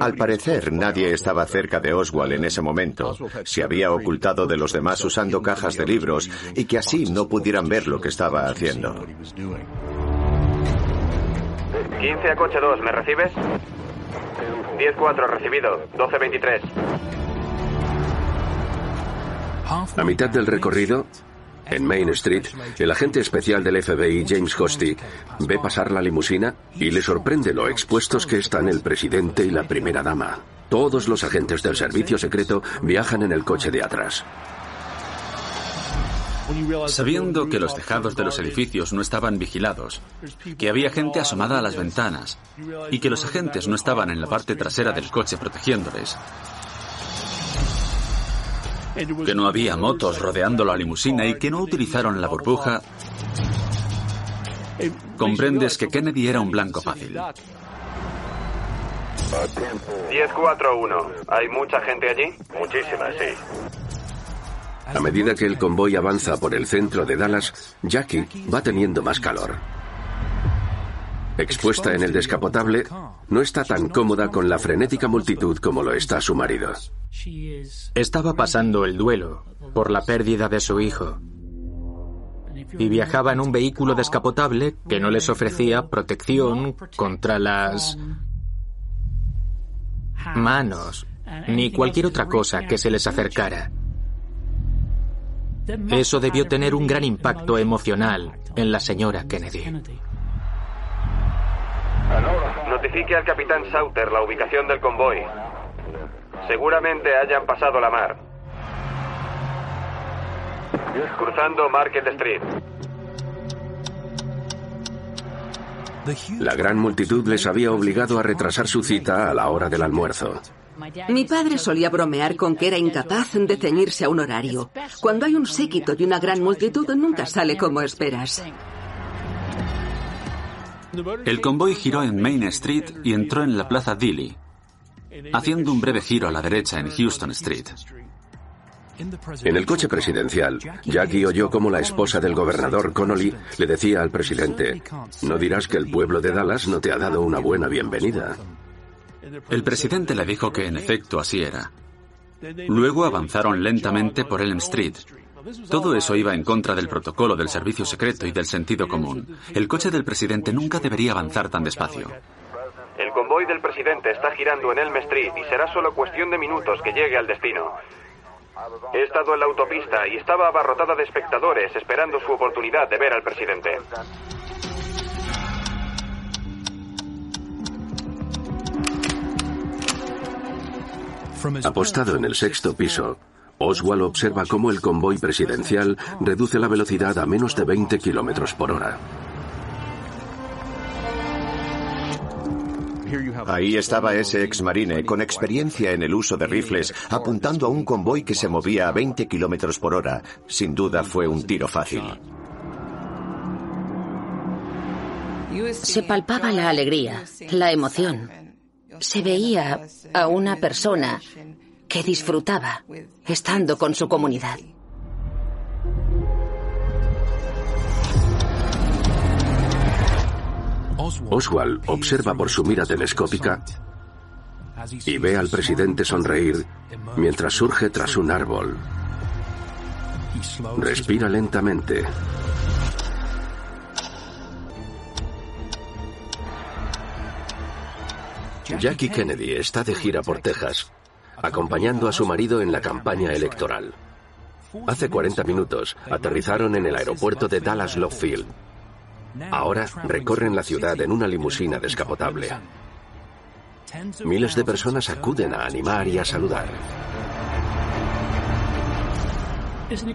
Al parecer, nadie estaba cerca de Oswald en ese momento. Se había ocultado de los demás usando cajas de libros y que así no pudieran ver lo que estaba haciendo. 15 a coche 2, ¿me recibes? 10-4, recibido. 12-23. A mitad del recorrido, en Main Street, el agente especial del FBI, James Hosty, ve pasar la limusina y le sorprende lo expuestos que están el presidente y la primera dama. Todos los agentes del servicio secreto viajan en el coche de atrás. Sabiendo que los tejados de los edificios no estaban vigilados, que había gente asomada a las ventanas y que los agentes no estaban en la parte trasera del coche protegiéndoles, que no había motos rodeando la limusina y que no utilizaron la burbuja, comprendes que Kennedy era un blanco fácil. 10-4-1. ¿Hay mucha gente allí? Muchísima, sí. A medida que el convoy avanza por el centro de Dallas, Jackie va teniendo más calor. Expuesta en el descapotable, no está tan cómoda con la frenética multitud como lo está su marido. Estaba pasando el duelo por la pérdida de su hijo y viajaba en un vehículo descapotable que no les ofrecía protección contra las manos ni cualquier otra cosa que se les acercara. Eso debió tener un gran impacto emocional en la señora Kennedy. Notifique al capitán Sauter la ubicación del convoy. Seguramente hayan pasado la mar. Cruzando Market Street. La gran multitud les había obligado a retrasar su cita a la hora del almuerzo. Mi padre solía bromear con que era incapaz de ceñirse a un horario. Cuando hay un séquito y una gran multitud, nunca sale como esperas. El convoy giró en Main Street y entró en la plaza Dilly, haciendo un breve giro a la derecha en Houston Street. En el coche presidencial, Jackie oyó cómo la esposa del gobernador Connolly le decía al presidente, no dirás que el pueblo de Dallas no te ha dado una buena bienvenida. El presidente le dijo que en efecto así era. Luego avanzaron lentamente por Elm Street. Todo eso iba en contra del protocolo del servicio secreto y del sentido común. El coche del presidente nunca debería avanzar tan despacio. El convoy del presidente está girando en Elm Street y será solo cuestión de minutos que llegue al destino. He estado en la autopista y estaba abarrotada de espectadores esperando su oportunidad de ver al presidente. Apostado en el sexto piso, Oswald observa cómo el convoy presidencial reduce la velocidad a menos de 20 kilómetros por hora. Ahí estaba ese exmarine con experiencia en el uso de rifles, apuntando a un convoy que se movía a 20 kilómetros por hora. Sin duda fue un tiro fácil. Se palpaba la alegría, la emoción. Se veía a una persona que disfrutaba estando con su comunidad. Oswald observa por su mira telescópica y ve al presidente sonreír mientras surge tras un árbol. Respira lentamente. Jackie Kennedy está de gira por Texas, acompañando a su marido en la campaña electoral. Hace 40 minutos aterrizaron en el aeropuerto de Dallas Love Field. Ahora recorren la ciudad en una limusina descapotable. Miles de personas acuden a animar y a saludar.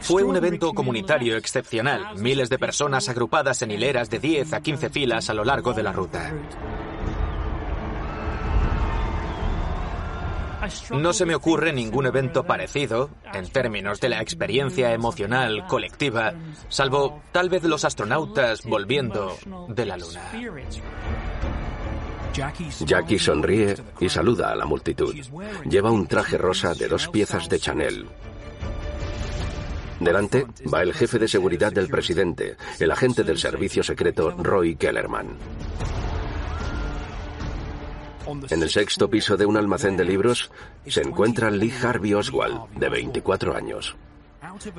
Fue un evento comunitario excepcional, miles de personas agrupadas en hileras de 10 a 15 filas a lo largo de la ruta. No se me ocurre ningún evento parecido, en términos de la experiencia emocional colectiva, salvo tal vez los astronautas volviendo de la Luna. Jackie sonríe y saluda a la multitud. Lleva un traje rosa de dos piezas de Chanel. Delante va el jefe de seguridad del presidente, el agente del servicio secreto Roy Kellerman. En el sexto piso de un almacén de libros se encuentra Lee Harvey Oswald, de 24 años.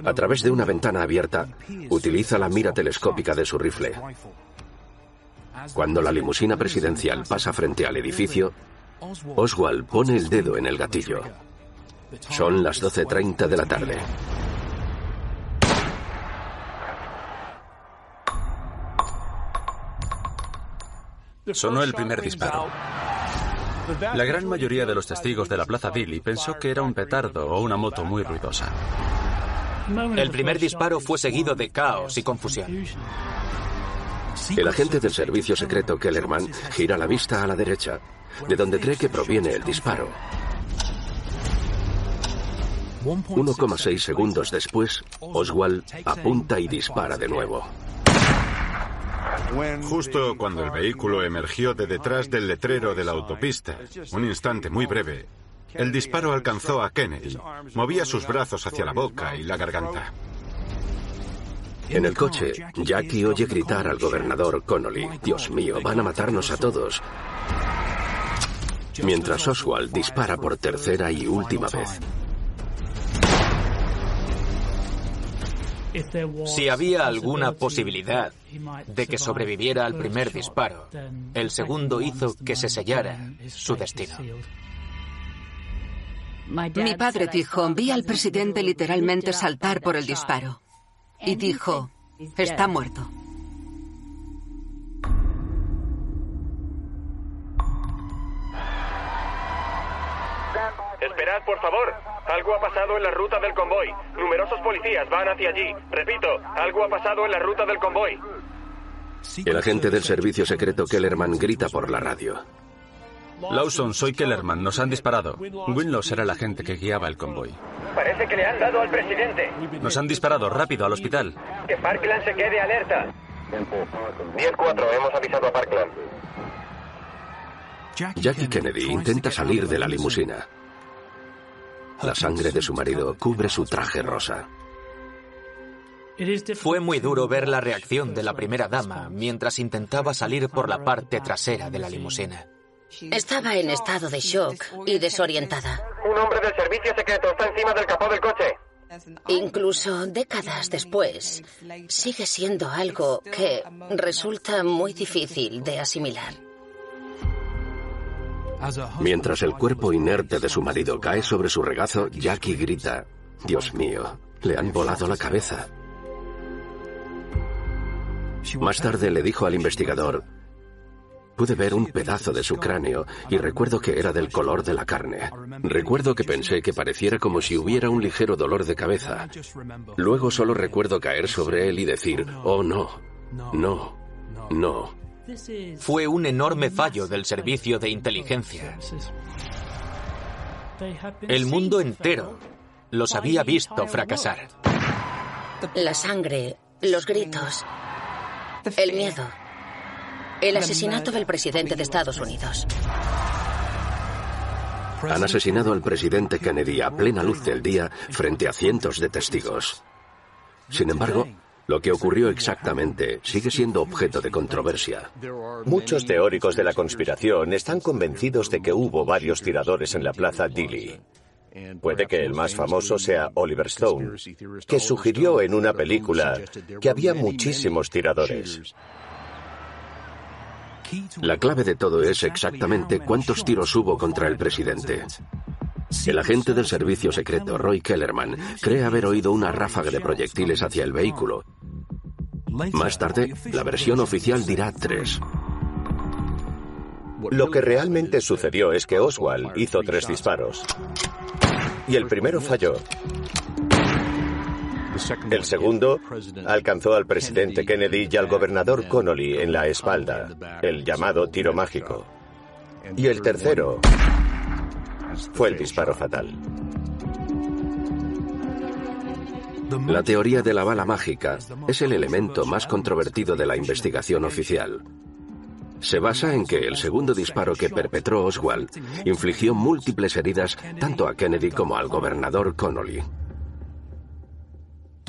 A través de una ventana abierta, utiliza la mira telescópica de su rifle. Cuando la limusina presidencial pasa frente al edificio, Oswald pone el dedo en el gatillo. Son las 12.30 de la tarde. Sonó el primer disparo. La gran mayoría de los testigos de la Plaza Dilly pensó que era un petardo o una moto muy ruidosa. El primer disparo fue seguido de caos y confusión. El agente del servicio secreto Kellerman gira la vista a la derecha, de donde cree que proviene el disparo. 1,6 segundos después, Oswald apunta y dispara de nuevo. Justo cuando el vehículo emergió de detrás del letrero de la autopista, un instante muy breve, el disparo alcanzó a Kennedy. Movía sus brazos hacia la boca y la garganta. En el coche, Jackie oye gritar al gobernador Connolly, Dios mío, van a matarnos a todos. Mientras Oswald dispara por tercera y última vez. Si había alguna posibilidad de que sobreviviera al primer disparo, el segundo hizo que se sellara su destino. Mi padre dijo, vi al presidente literalmente saltar por el disparo. Y dijo, está muerto. Esperad, por favor. Algo ha pasado en la ruta del convoy. Numerosos policías van hacia allí. Repito, algo ha pasado en la ruta del convoy. El agente del servicio secreto Kellerman grita por la radio. Lawson, soy Kellerman. Nos han disparado. Winlows era el agente que guiaba el convoy. Parece que le han dado al presidente. Nos han disparado. Rápido, al hospital. Que Parkland se quede alerta. 10-4, hemos avisado a Parkland. Jackie Kennedy intenta salir de la limusina. La sangre de su marido cubre su traje rosa. Fue muy duro ver la reacción de la primera dama mientras intentaba salir por la parte trasera de la limusina. Estaba en estado de shock y desorientada. Un hombre del servicio secreto está encima del capó del coche. Incluso décadas después, sigue siendo algo que resulta muy difícil de asimilar. Mientras el cuerpo inerte de su marido cae sobre su regazo, Jackie grita, Dios mío, le han volado la cabeza. Más tarde le dijo al investigador, Pude ver un pedazo de su cráneo y recuerdo que era del color de la carne. Recuerdo que pensé que pareciera como si hubiera un ligero dolor de cabeza. Luego solo recuerdo caer sobre él y decir, oh no, no, no. Fue un enorme fallo del servicio de inteligencia. El mundo entero los había visto fracasar. La sangre, los gritos, el miedo. El asesinato del presidente de Estados Unidos. Han asesinado al presidente Kennedy a plena luz del día frente a cientos de testigos. Sin embargo, lo que ocurrió exactamente sigue siendo objeto de controversia. Muchos teóricos de la conspiración están convencidos de que hubo varios tiradores en la plaza Dili. Puede que el más famoso sea Oliver Stone, que sugirió en una película que había muchísimos tiradores. La clave de todo es exactamente cuántos tiros hubo contra el presidente. El agente del servicio secreto, Roy Kellerman, cree haber oído una ráfaga de proyectiles hacia el vehículo. Más tarde, la versión oficial dirá tres. Lo que realmente sucedió es que Oswald hizo tres disparos. Y el primero falló. El segundo alcanzó al presidente Kennedy y al gobernador Connolly en la espalda, el llamado tiro mágico. Y el tercero fue el disparo fatal. La teoría de la bala mágica es el elemento más controvertido de la investigación oficial. Se basa en que el segundo disparo que perpetró Oswald infligió múltiples heridas tanto a Kennedy como al gobernador Connolly.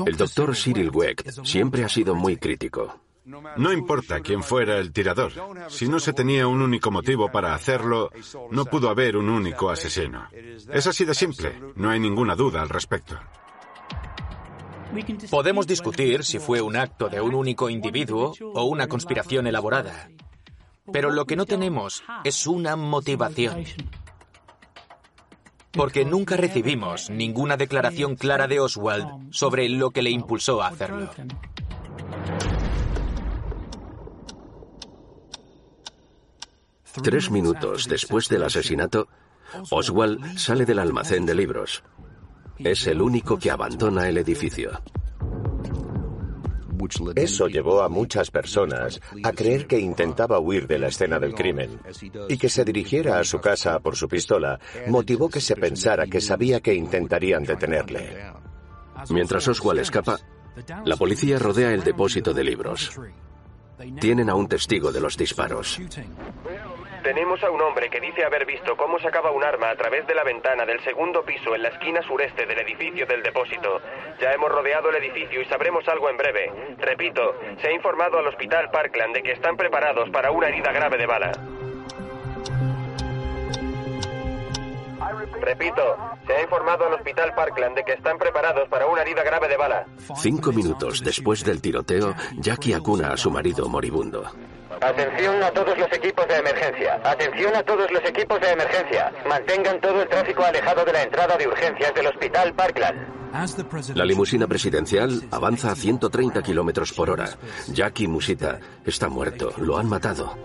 El doctor Cyril Wecht siempre ha sido muy crítico. No importa quién fuera el tirador. Si no se tenía un único motivo para hacerlo, no pudo haber un único asesino. Es así de simple. No hay ninguna duda al respecto. Podemos discutir si fue un acto de un único individuo o una conspiración elaborada. Pero lo que no tenemos es una motivación. Porque nunca recibimos ninguna declaración clara de Oswald sobre lo que le impulsó a hacerlo. Tres minutos después del asesinato, Oswald sale del almacén de libros. Es el único que abandona el edificio. Eso llevó a muchas personas a creer que intentaba huir de la escena del crimen y que se dirigiera a su casa por su pistola motivó que se pensara que sabía que intentarían detenerle. Mientras Oswald escapa, la policía rodea el depósito de libros. Tienen a un testigo de los disparos. Tenemos a un hombre que dice haber visto cómo sacaba un arma a través de la ventana del segundo piso en la esquina sureste del edificio del depósito. Ya hemos rodeado el edificio y sabremos algo en breve. Repito, se ha informado al hospital Parkland de que están preparados para una herida grave de bala. Repito, se ha informado al hospital Parkland de que están preparados para una herida grave de bala. Cinco minutos después del tiroteo, Jackie acuna a su marido moribundo. Atención a todos los equipos de emergencia. Atención a todos los equipos de emergencia. Mantengan todo el tráfico alejado de la entrada de urgencias del Hospital Parkland. La limusina presidencial avanza a 130 kilómetros por hora. Jackie Musita está muerto. Lo han matado.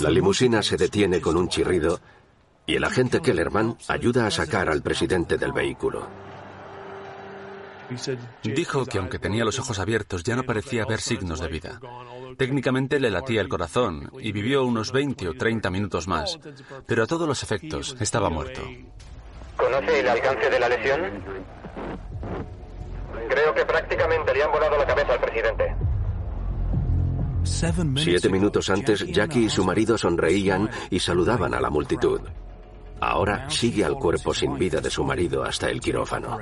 La limusina se detiene con un chirrido y el agente Kellerman ayuda a sacar al presidente del vehículo. Dijo que aunque tenía los ojos abiertos ya no parecía haber signos de vida. Técnicamente le latía el corazón y vivió unos 20 o 30 minutos más, pero a todos los efectos estaba muerto. ¿Conoce el alcance de la lesión? ¿Cree Creo que prácticamente le han volado la cabeza al presidente. Siete minutos antes, Jackie y su marido sonreían y saludaban a la multitud. Ahora sigue al cuerpo sin vida de su marido hasta el quirófano.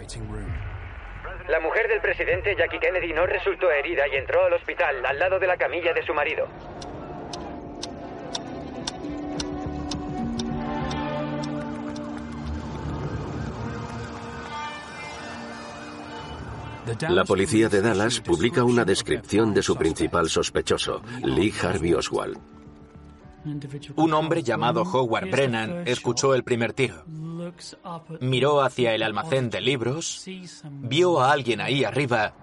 La mujer del presidente Jackie Kennedy no resultó herida y entró al hospital al lado de la camilla de su marido. La policía de Dallas publica una descripción de su principal sospechoso, Lee Harvey Oswald. Un hombre llamado Howard Brennan escuchó el primer tiro. Miró hacia el almacén de libros, vio a alguien ahí arriba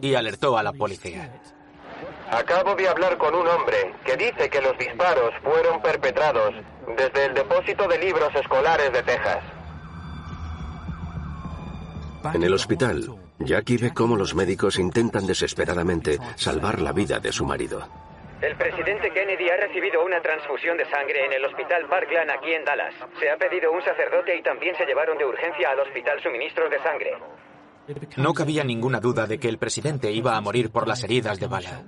y alertó a la policía. Acabo de hablar con un hombre que dice que los disparos fueron perpetrados desde el depósito de libros escolares de Texas. En el hospital, Jackie ve cómo los médicos intentan desesperadamente salvar la vida de su marido. El presidente Kennedy ha recibido una transfusión de sangre en el Hospital Parkland aquí en Dallas. Se ha pedido un sacerdote y también se llevaron de urgencia al hospital suministros de sangre. No cabía ninguna duda de que el presidente iba a morir por las heridas de bala.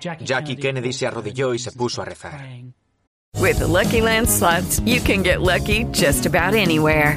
Jackie Kennedy se arrodilló y se puso a rezar. With the Lucky Land slots, you can get lucky just about anywhere.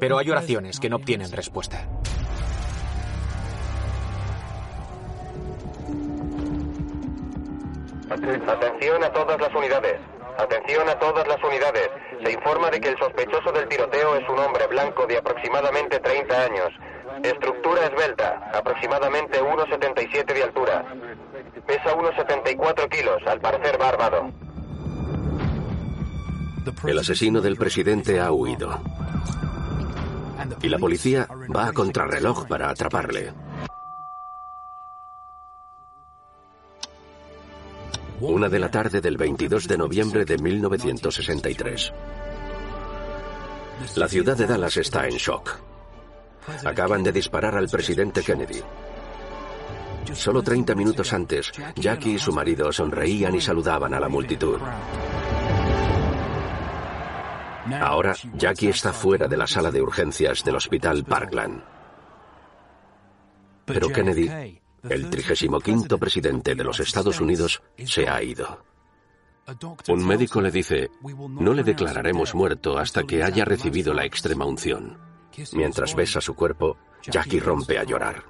Pero hay oraciones que no obtienen respuesta. Atención a todas las unidades. Atención a todas las unidades. Se informa de que el sospechoso del tiroteo es un hombre blanco de aproximadamente 30 años. Estructura esbelta, aproximadamente 1,77 de altura. Pesa unos 74 kilos, al parecer bárbaro. El asesino del presidente ha huido. Y la policía va a contrarreloj para atraparle. Una de la tarde del 22 de noviembre de 1963. La ciudad de Dallas está en shock. Acaban de disparar al presidente Kennedy. Solo 30 minutos antes, Jackie y su marido sonreían y saludaban a la multitud. Ahora, Jackie está fuera de la sala de urgencias del hospital Parkland. Pero Kennedy, el 35 presidente de los Estados Unidos, se ha ido. Un médico le dice, no le declararemos muerto hasta que haya recibido la extrema unción. Mientras besa su cuerpo, Jackie rompe a llorar.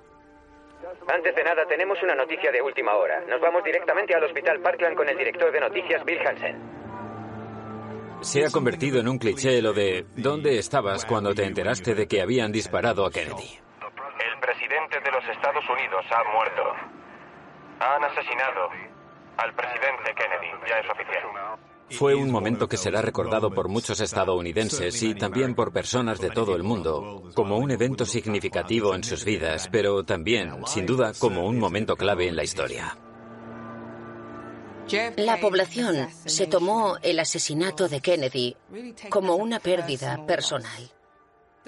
Antes de nada, tenemos una noticia de última hora. Nos vamos directamente al Hospital Parkland con el director de noticias, Bill Hansen. Se ha convertido en un cliché lo de ¿dónde estabas cuando te enteraste de que habían disparado a Kennedy? El presidente de los Estados Unidos ha muerto. Han asesinado al presidente Kennedy, ya es oficial. Fue un momento que será recordado por muchos estadounidenses y también por personas de todo el mundo como un evento significativo en sus vidas, pero también, sin duda, como un momento clave en la historia. La población se tomó el asesinato de Kennedy como una pérdida personal.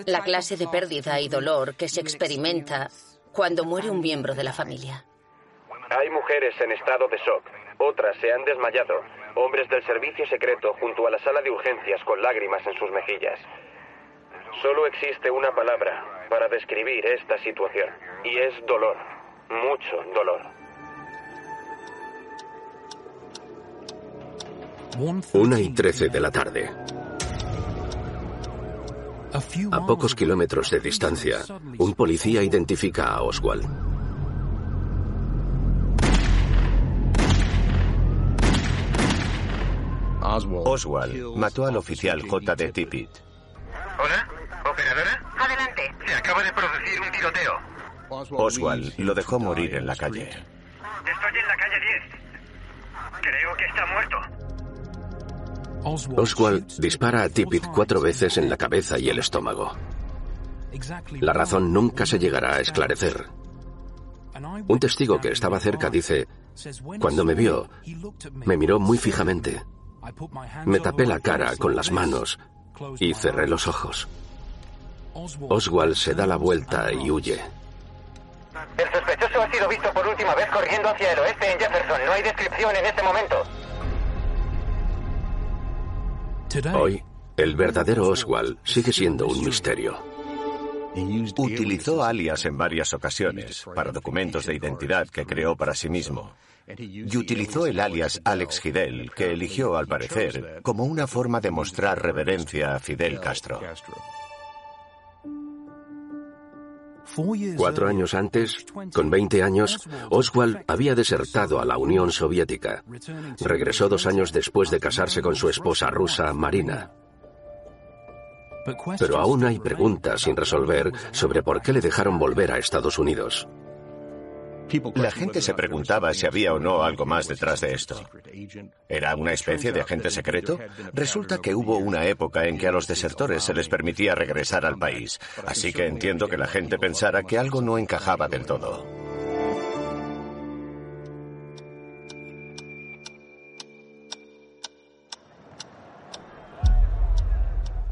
La clase de pérdida y dolor que se experimenta cuando muere un miembro de la familia. Hay mujeres en estado de shock, otras se han desmayado, hombres del servicio secreto junto a la sala de urgencias con lágrimas en sus mejillas. Solo existe una palabra para describir esta situación, y es dolor, mucho dolor. Una y trece de la tarde. A pocos kilómetros de distancia, un policía identifica a Oswald. Oswald mató al oficial J.D. Tippett. ¿Hola? ¿Operadora? Adelante. Se acaba de producir un tiroteo. Oswald lo dejó morir en la calle. Estoy en la calle 10. Creo que está muerto. Oswald dispara a Tippit cuatro veces en la cabeza y el estómago. La razón nunca se llegará a esclarecer. Un testigo que estaba cerca dice, cuando me vio, me miró muy fijamente. Me tapé la cara con las manos y cerré los ojos. Oswald se da la vuelta y huye. El sospechoso ha sido visto por última vez corriendo hacia el oeste en Jefferson. No hay descripción en este momento. Hoy, el verdadero Oswald sigue siendo un misterio. Utilizó alias en varias ocasiones para documentos de identidad que creó para sí mismo. Y utilizó el alias Alex Fidel, que eligió, al parecer, como una forma de mostrar reverencia a Fidel Castro. Cuatro años antes, con 20 años, Oswald había desertado a la Unión Soviética. Regresó dos años después de casarse con su esposa rusa, Marina. Pero aún hay preguntas sin resolver sobre por qué le dejaron volver a Estados Unidos. La gente se preguntaba si había o no algo más detrás de esto. ¿Era una especie de agente secreto? Resulta que hubo una época en que a los desertores se les permitía regresar al país, así que entiendo que la gente pensara que algo no encajaba del todo.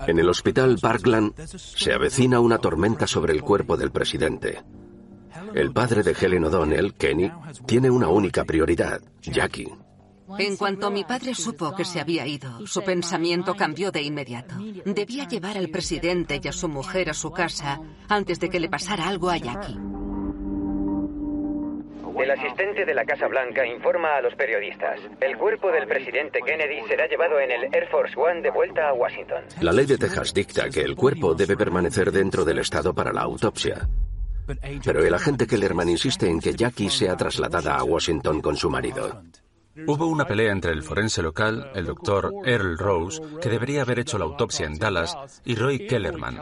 En el hospital Parkland se avecina una tormenta sobre el cuerpo del presidente. El padre de Helen O'Donnell, Kenny, tiene una única prioridad, Jackie. En cuanto mi padre supo que se había ido, su pensamiento cambió de inmediato. Debía llevar al presidente y a su mujer a su casa antes de que le pasara algo a Jackie. El asistente de la Casa Blanca informa a los periodistas. El cuerpo del presidente Kennedy será llevado en el Air Force One de vuelta a Washington. La ley de Texas dicta que el cuerpo debe permanecer dentro del estado para la autopsia. Pero el agente Kellerman insiste en que Jackie sea trasladada a Washington con su marido. Hubo una pelea entre el forense local, el doctor Earl Rose, que debería haber hecho la autopsia en Dallas, y Roy Kellerman.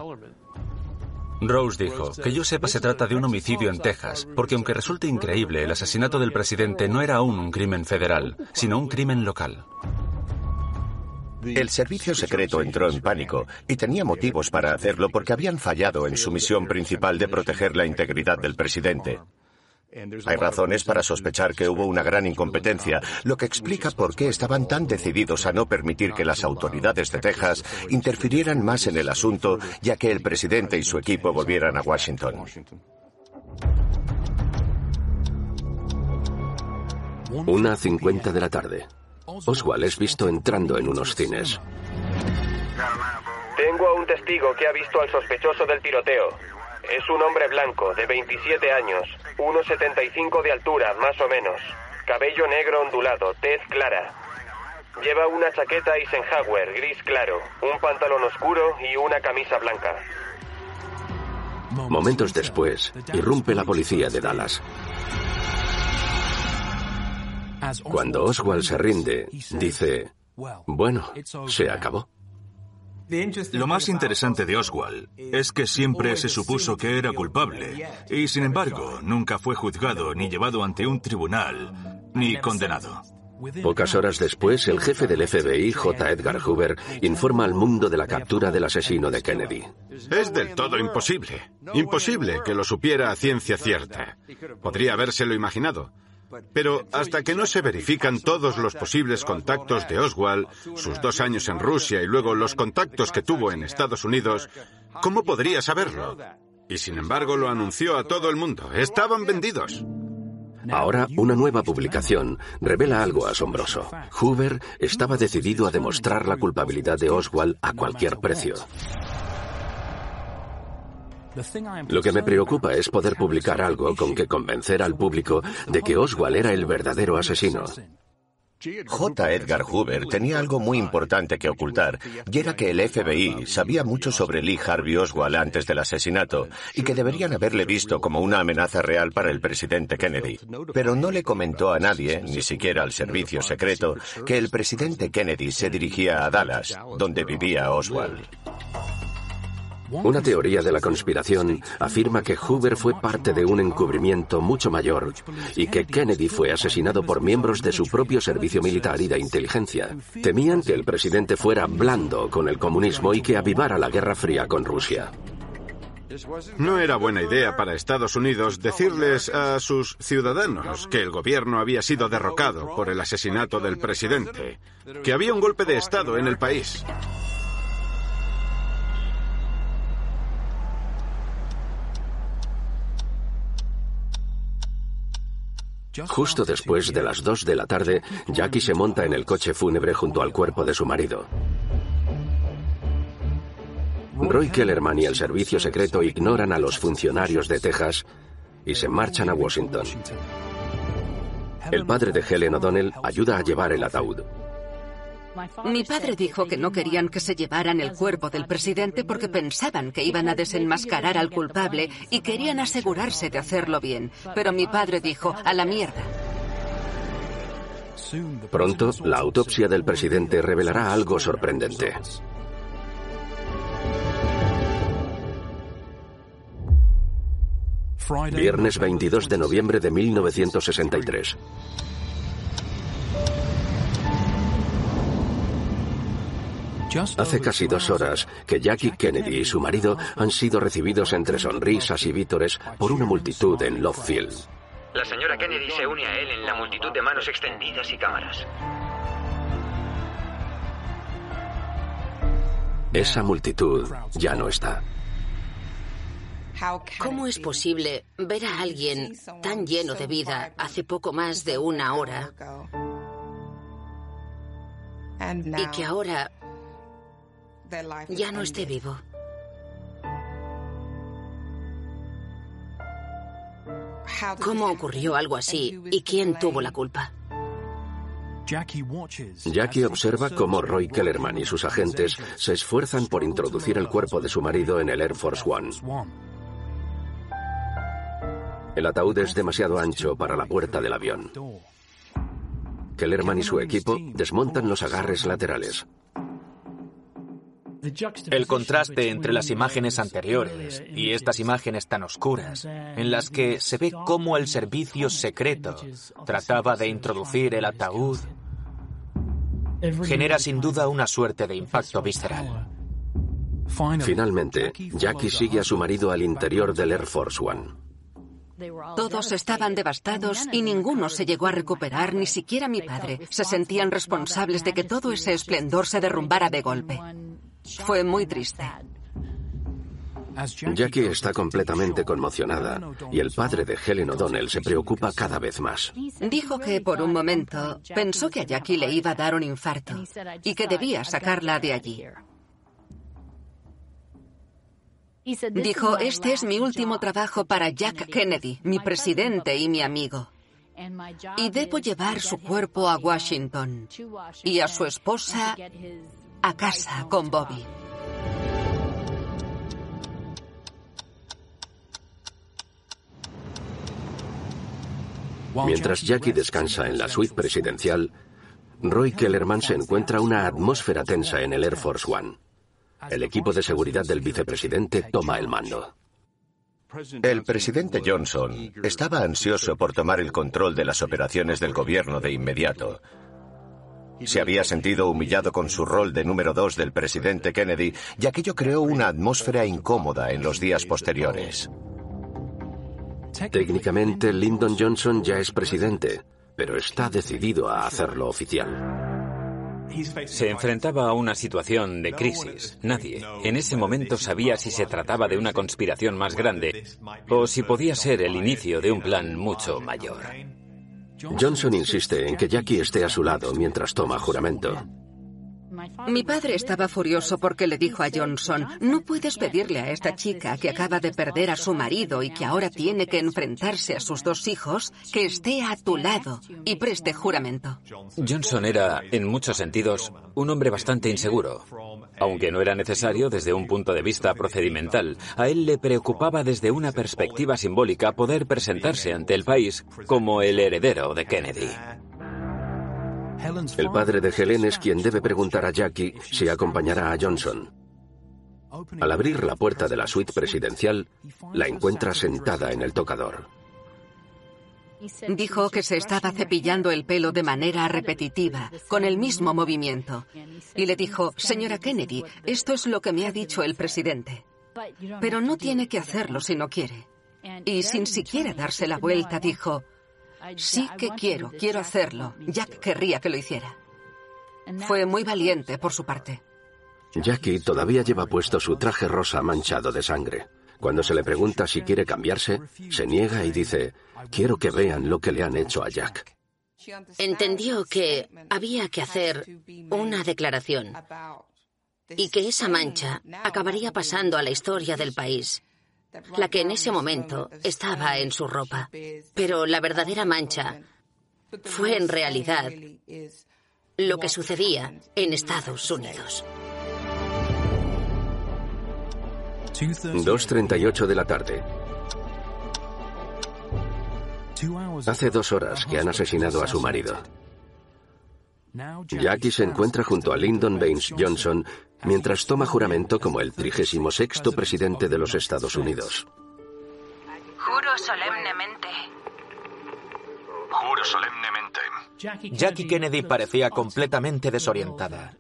Rose dijo, que yo sepa se trata de un homicidio en Texas, porque aunque resulte increíble, el asesinato del presidente no era aún un crimen federal, sino un crimen local. El servicio secreto entró en pánico y tenía motivos para hacerlo porque habían fallado en su misión principal de proteger la integridad del presidente. Hay razones para sospechar que hubo una gran incompetencia, lo que explica por qué estaban tan decididos a no permitir que las autoridades de Texas interfirieran más en el asunto, ya que el presidente y su equipo volvieran a Washington. Una cincuenta de la tarde. Oswald es visto entrando en unos cines. Tengo a un testigo que ha visto al sospechoso del tiroteo. Es un hombre blanco, de 27 años, 1,75 de altura, más o menos. Cabello negro ondulado, tez clara. Lleva una chaqueta Eisenhower, gris claro, un pantalón oscuro y una camisa blanca. Momentos después, irrumpe la policía de Dallas. Cuando Oswald se rinde, dice, bueno, se acabó. Lo más interesante de Oswald es que siempre se supuso que era culpable y sin embargo nunca fue juzgado ni llevado ante un tribunal ni condenado. Pocas horas después, el jefe del FBI, J. Edgar Hoover, informa al mundo de la captura del asesino de Kennedy. Es del todo imposible. Imposible que lo supiera a ciencia cierta. Podría habérselo imaginado. Pero hasta que no se verifican todos los posibles contactos de Oswald, sus dos años en Rusia y luego los contactos que tuvo en Estados Unidos, ¿cómo podría saberlo? Y sin embargo lo anunció a todo el mundo. Estaban vendidos. Ahora, una nueva publicación revela algo asombroso. Hoover estaba decidido a demostrar la culpabilidad de Oswald a cualquier precio. Lo que me preocupa es poder publicar algo con que convencer al público de que Oswald era el verdadero asesino. J. Edgar Hoover tenía algo muy importante que ocultar, y era que el FBI sabía mucho sobre Lee Harvey Oswald antes del asesinato, y que deberían haberle visto como una amenaza real para el presidente Kennedy. Pero no le comentó a nadie, ni siquiera al servicio secreto, que el presidente Kennedy se dirigía a Dallas, donde vivía Oswald. Una teoría de la conspiración afirma que Hoover fue parte de un encubrimiento mucho mayor y que Kennedy fue asesinado por miembros de su propio servicio militar y de inteligencia. Temían que el presidente fuera blando con el comunismo y que avivara la Guerra Fría con Rusia. No era buena idea para Estados Unidos decirles a sus ciudadanos que el gobierno había sido derrocado por el asesinato del presidente, que había un golpe de Estado en el país. Justo después de las 2 de la tarde, Jackie se monta en el coche fúnebre junto al cuerpo de su marido. Roy Kellerman y el servicio secreto ignoran a los funcionarios de Texas y se marchan a Washington. El padre de Helen O'Donnell ayuda a llevar el ataúd. Mi padre dijo que no querían que se llevaran el cuerpo del presidente porque pensaban que iban a desenmascarar al culpable y querían asegurarse de hacerlo bien. Pero mi padre dijo, a la mierda. Pronto, la autopsia del presidente revelará algo sorprendente. Viernes 22 de noviembre de 1963. Hace casi dos horas que Jackie Kennedy y su marido han sido recibidos entre sonrisas y vítores por una multitud en Love Field. La señora Kennedy se une a él en la multitud de manos extendidas y cámaras. Esa multitud ya no está. ¿Cómo es posible ver a alguien tan lleno de vida hace poco más de una hora y que ahora ya no esté vivo? ¿Cómo ocurrió algo así y quién tuvo la culpa? Jackie observa cómo Roy Kellerman y sus agentes se esfuerzan por introducir el cuerpo de su marido en el Air Force One. El ataúd es demasiado ancho para la puerta del avión. Kellerman y su equipo desmontan los agarres laterales. El contraste entre las imágenes anteriores y estas imágenes tan oscuras, en las que se ve cómo el servicio secreto trataba de introducir el ataúd, genera sin duda una suerte de impacto visceral. Finalmente, Jackie sigue a su marido al interior del Air Force One. Todos estaban devastados y ninguno se llegó a recuperar, ni siquiera mi padre. Se sentían responsables de que todo ese esplendor se derrumbara de golpe. Fue muy triste. Jackie está completamente conmocionada y el padre de Helen O'Donnell se preocupa cada vez más. Dijo que por un momento pensó que a Jackie le iba a dar un infarto y que debía sacarla de allí. Dijo, este es mi último trabajo para Jack Kennedy, mi presidente y mi amigo. Y debo llevar su cuerpo a Washington y a su esposa a casa con Bobby. Mientras Jackie descansa en la suite presidencial, Roy Kellerman se encuentra una atmósfera tensa en el Air Force One. El equipo de seguridad del vicepresidente toma el mando. El presidente Johnson estaba ansioso por tomar el control de las operaciones del gobierno de inmediato. Se había sentido humillado con su rol de número dos del presidente Kennedy y aquello creó una atmósfera incómoda en los días posteriores. Técnicamente, Lyndon Johnson ya es presidente, pero está decidido a hacerlo oficial. Se enfrentaba a una situación de crisis. Nadie en ese momento sabía si se trataba de una conspiración más grande o si podía ser el inicio de un plan mucho mayor. Johnson insiste en que Jackie esté a su lado mientras toma juramento. Mi padre estaba furioso porque le dijo a Johnson, no puedes pedirle a esta chica que acaba de perder a su marido y que ahora tiene que enfrentarse a sus dos hijos, que esté a tu lado y preste juramento. Johnson era, en muchos sentidos, un hombre bastante inseguro. Aunque no era necesario desde un punto de vista procedimental, a él le preocupaba desde una perspectiva simbólica poder presentarse ante el país como el heredero de Kennedy. El padre de Helen es quien debe preguntar a Jackie si acompañará a Johnson. Al abrir la puerta de la suite presidencial, la encuentra sentada en el tocador. Dijo que se estaba cepillando el pelo de manera repetitiva, con el mismo movimiento. Y le dijo, señora Kennedy, esto es lo que me ha dicho el presidente. Pero no tiene que hacerlo si no quiere. Y sin siquiera darse la vuelta, dijo, Sí que quiero, quiero hacerlo. Jack querría que lo hiciera. Fue muy valiente por su parte. Jackie todavía lleva puesto su traje rosa manchado de sangre. Cuando se le pregunta si quiere cambiarse, se niega y dice, quiero que vean lo que le han hecho a Jack. Entendió que había que hacer una declaración y que esa mancha acabaría pasando a la historia del país la que en ese momento estaba en su ropa. Pero la verdadera mancha fue en realidad lo que sucedía en Estados Unidos. 2.38 de la tarde. Hace dos horas que han asesinado a su marido. Jackie se encuentra junto a Lyndon Baines Johnson mientras toma juramento como el 36 presidente de los Estados Unidos. Juro solemnemente. Juro solemnemente. Jackie Kennedy parecía completamente desorientada.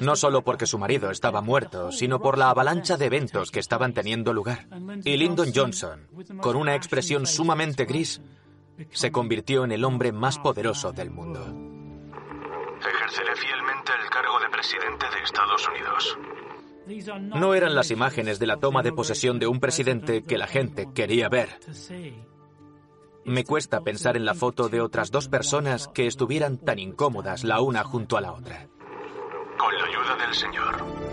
No solo porque su marido estaba muerto, sino por la avalancha de eventos que estaban teniendo lugar. Y Lyndon Johnson, con una expresión sumamente gris, se convirtió en el hombre más poderoso del mundo. Ejerceré fielmente el cargo de presidente de Estados Unidos. No eran las imágenes de la toma de posesión de un presidente que la gente quería ver. Me cuesta pensar en la foto de otras dos personas que estuvieran tan incómodas la una junto a la otra. Con la ayuda del Señor.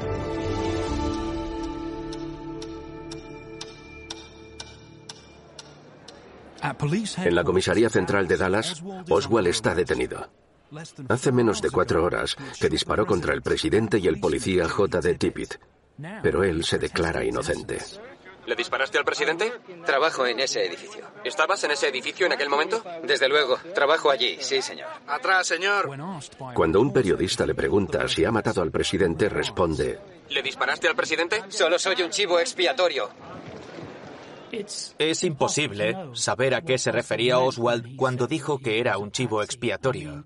En la comisaría central de Dallas, Oswald está detenido. Hace menos de cuatro horas que disparó contra el presidente y el policía J.D. Tippit, pero él se declara inocente. ¿Le disparaste al presidente? Trabajo en ese edificio. ¿Estabas en ese edificio en aquel momento? Desde luego, trabajo allí, sí, señor. Atrás, señor. Cuando un periodista le pregunta si ha matado al presidente, responde, ¿Le disparaste al presidente? Solo soy un chivo expiatorio. Es imposible saber a qué se refería Oswald cuando dijo que era un chivo expiatorio.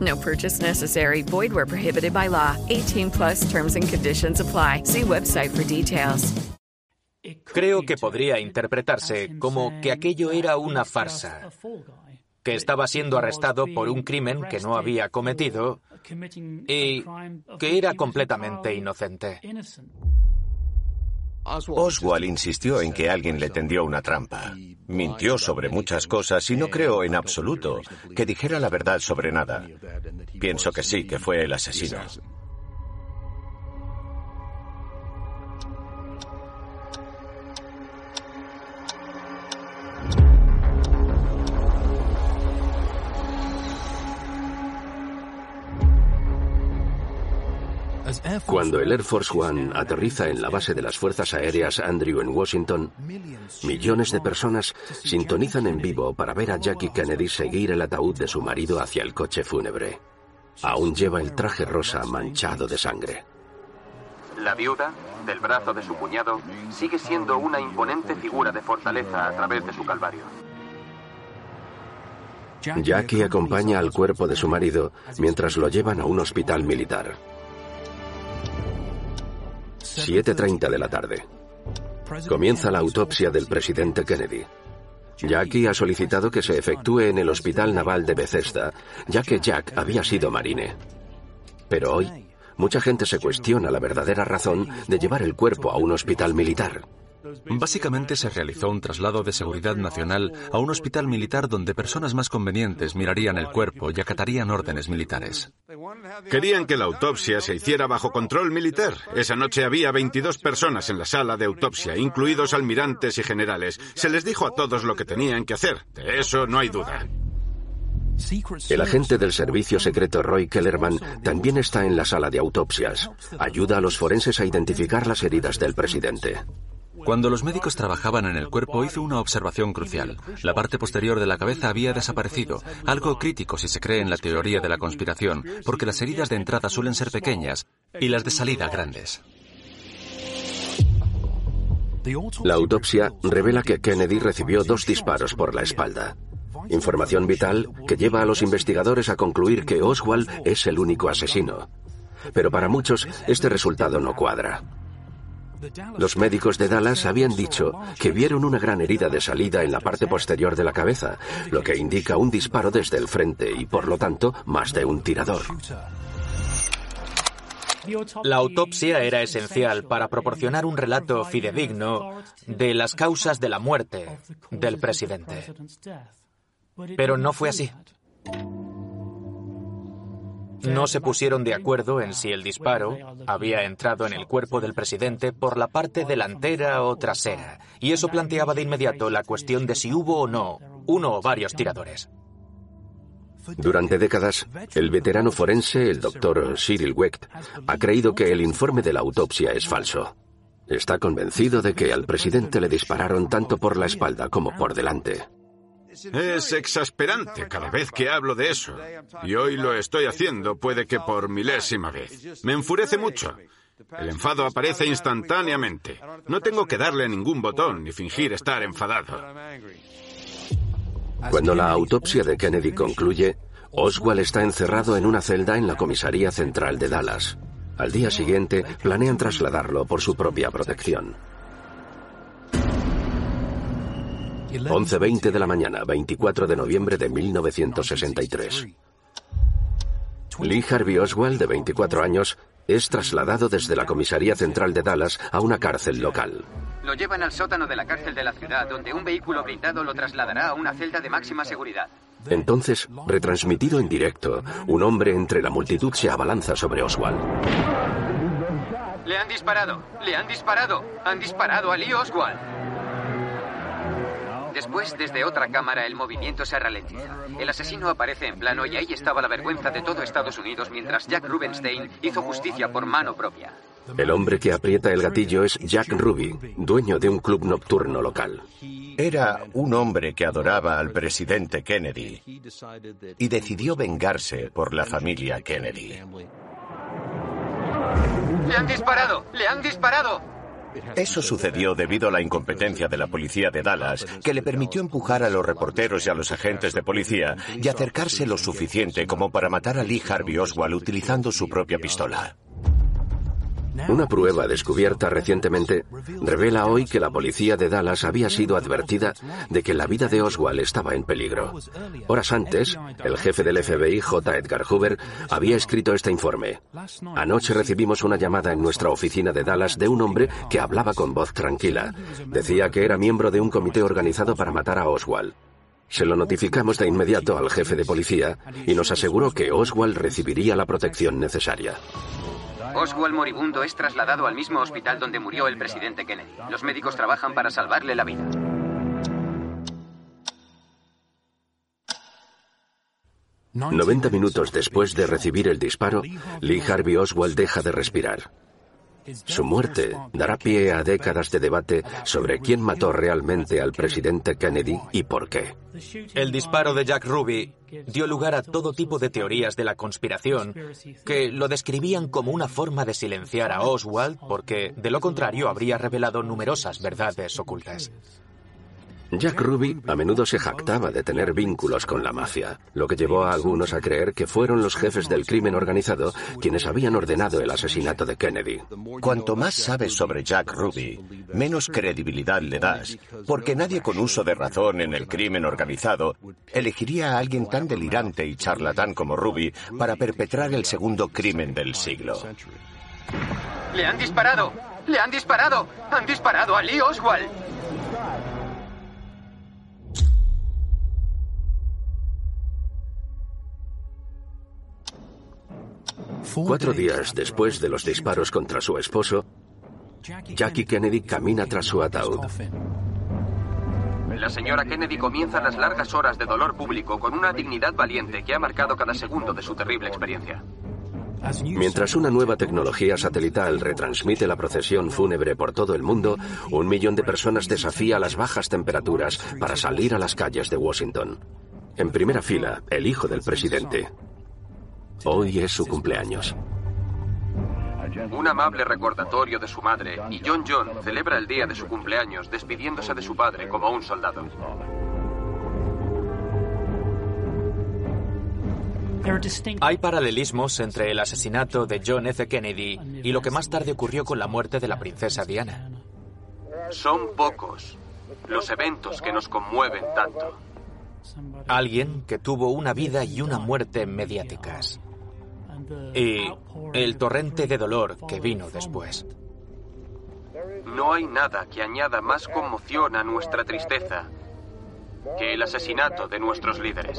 No purchase necessary. Void where prohibited by law. 18 plus terms and conditions apply. See website for details. Creo que podría interpretarse como que aquello era una farsa, que estaba siendo arrestado por un crimen que no había cometido y que era completamente inocente. Oswald insistió en que alguien le tendió una trampa. Mintió sobre muchas cosas y no creo en absoluto que dijera la verdad sobre nada. Pienso que sí, que fue el asesino. Cuando el Air Force One aterriza en la base de las Fuerzas Aéreas Andrew en Washington, millones de personas sintonizan en vivo para ver a Jackie Kennedy seguir el ataúd de su marido hacia el coche fúnebre. Aún lleva el traje rosa manchado de sangre. La viuda, del brazo de su cuñado, sigue siendo una imponente figura de fortaleza a través de su calvario. Jackie acompaña al cuerpo de su marido mientras lo llevan a un hospital militar. 7.30 de la tarde. Comienza la autopsia del presidente Kennedy. Jackie ha solicitado que se efectúe en el Hospital Naval de Bethesda, ya que Jack había sido marine. Pero hoy, mucha gente se cuestiona la verdadera razón de llevar el cuerpo a un hospital militar. Básicamente se realizó un traslado de seguridad nacional a un hospital militar donde personas más convenientes mirarían el cuerpo y acatarían órdenes militares. Querían que la autopsia se hiciera bajo control militar. Esa noche había 22 personas en la sala de autopsia, incluidos almirantes y generales. Se les dijo a todos lo que tenían que hacer. De eso no hay duda. El agente del servicio secreto Roy Kellerman también está en la sala de autopsias. Ayuda a los forenses a identificar las heridas del presidente. Cuando los médicos trabajaban en el cuerpo hizo una observación crucial. La parte posterior de la cabeza había desaparecido, algo crítico si se cree en la teoría de la conspiración, porque las heridas de entrada suelen ser pequeñas y las de salida grandes. La autopsia revela que Kennedy recibió dos disparos por la espalda. Información vital que lleva a los investigadores a concluir que Oswald es el único asesino. Pero para muchos este resultado no cuadra. Los médicos de Dallas habían dicho que vieron una gran herida de salida en la parte posterior de la cabeza, lo que indica un disparo desde el frente y, por lo tanto, más de un tirador. La autopsia era esencial para proporcionar un relato fidedigno de las causas de la muerte del presidente. Pero no fue así. No se pusieron de acuerdo en si el disparo había entrado en el cuerpo del presidente por la parte delantera o trasera, y eso planteaba de inmediato la cuestión de si hubo o no uno o varios tiradores. Durante décadas, el veterano forense, el doctor Cyril Wecht, ha creído que el informe de la autopsia es falso. Está convencido de que al presidente le dispararon tanto por la espalda como por delante. Es exasperante cada vez que hablo de eso. Y hoy lo estoy haciendo, puede que por milésima vez. Me enfurece mucho. El enfado aparece instantáneamente. No tengo que darle ningún botón ni fingir estar enfadado. Cuando la autopsia de Kennedy concluye, Oswald está encerrado en una celda en la comisaría central de Dallas. Al día siguiente, planean trasladarlo por su propia protección. 11.20 de la mañana, 24 de noviembre de 1963. Lee Harvey Oswald, de 24 años, es trasladado desde la comisaría central de Dallas a una cárcel local. Lo llevan al sótano de la cárcel de la ciudad, donde un vehículo blindado lo trasladará a una celda de máxima seguridad. Entonces, retransmitido en directo, un hombre entre la multitud se abalanza sobre Oswald. Le han disparado, le han disparado, han disparado a Lee Oswald. Después, desde otra cámara, el movimiento se ralentiza. El asesino aparece en plano y ahí estaba la vergüenza de todo Estados Unidos mientras Jack Rubenstein hizo justicia por mano propia. El hombre que aprieta el gatillo es Jack Ruby, dueño de un club nocturno local. Era un hombre que adoraba al presidente Kennedy y decidió vengarse por la familia Kennedy. ¡Le han disparado! ¡Le han disparado! Eso sucedió debido a la incompetencia de la policía de Dallas, que le permitió empujar a los reporteros y a los agentes de policía y acercarse lo suficiente como para matar a Lee Harvey Oswald utilizando su propia pistola. Una prueba descubierta recientemente revela hoy que la policía de Dallas había sido advertida de que la vida de Oswald estaba en peligro. Horas antes, el jefe del FBI, J. Edgar Hoover, había escrito este informe. Anoche recibimos una llamada en nuestra oficina de Dallas de un hombre que hablaba con voz tranquila. Decía que era miembro de un comité organizado para matar a Oswald. Se lo notificamos de inmediato al jefe de policía y nos aseguró que Oswald recibiría la protección necesaria. Oswald moribundo es trasladado al mismo hospital donde murió el presidente Kennedy. Los médicos trabajan para salvarle la vida. Noventa minutos después de recibir el disparo, Lee Harvey Oswald deja de respirar. Su muerte dará pie a décadas de debate sobre quién mató realmente al presidente Kennedy y por qué. El disparo de Jack Ruby dio lugar a todo tipo de teorías de la conspiración que lo describían como una forma de silenciar a Oswald porque, de lo contrario, habría revelado numerosas verdades ocultas. Jack Ruby a menudo se jactaba de tener vínculos con la mafia, lo que llevó a algunos a creer que fueron los jefes del crimen organizado quienes habían ordenado el asesinato de Kennedy. Cuanto más sabes sobre Jack Ruby, menos credibilidad le das, porque nadie con uso de razón en el crimen organizado elegiría a alguien tan delirante y charlatán como Ruby para perpetrar el segundo crimen del siglo. ¡Le han disparado! ¡Le han disparado! ¡Han disparado a Lee Oswald! Cuatro días después de los disparos contra su esposo, Jackie Kennedy camina tras su ataúd. La señora Kennedy comienza las largas horas de dolor público con una dignidad valiente que ha marcado cada segundo de su terrible experiencia. Mientras una nueva tecnología satelital retransmite la procesión fúnebre por todo el mundo, un millón de personas desafía las bajas temperaturas para salir a las calles de Washington. En primera fila, el hijo del presidente. Hoy es su cumpleaños. Un amable recordatorio de su madre y John John celebra el día de su cumpleaños despidiéndose de su padre como un soldado. Hay paralelismos entre el asesinato de John F. Kennedy y lo que más tarde ocurrió con la muerte de la princesa Diana. Son pocos los eventos que nos conmueven tanto. Alguien que tuvo una vida y una muerte mediáticas. Y el torrente de dolor que vino después. No hay nada que añada más conmoción a nuestra tristeza que el asesinato de nuestros líderes.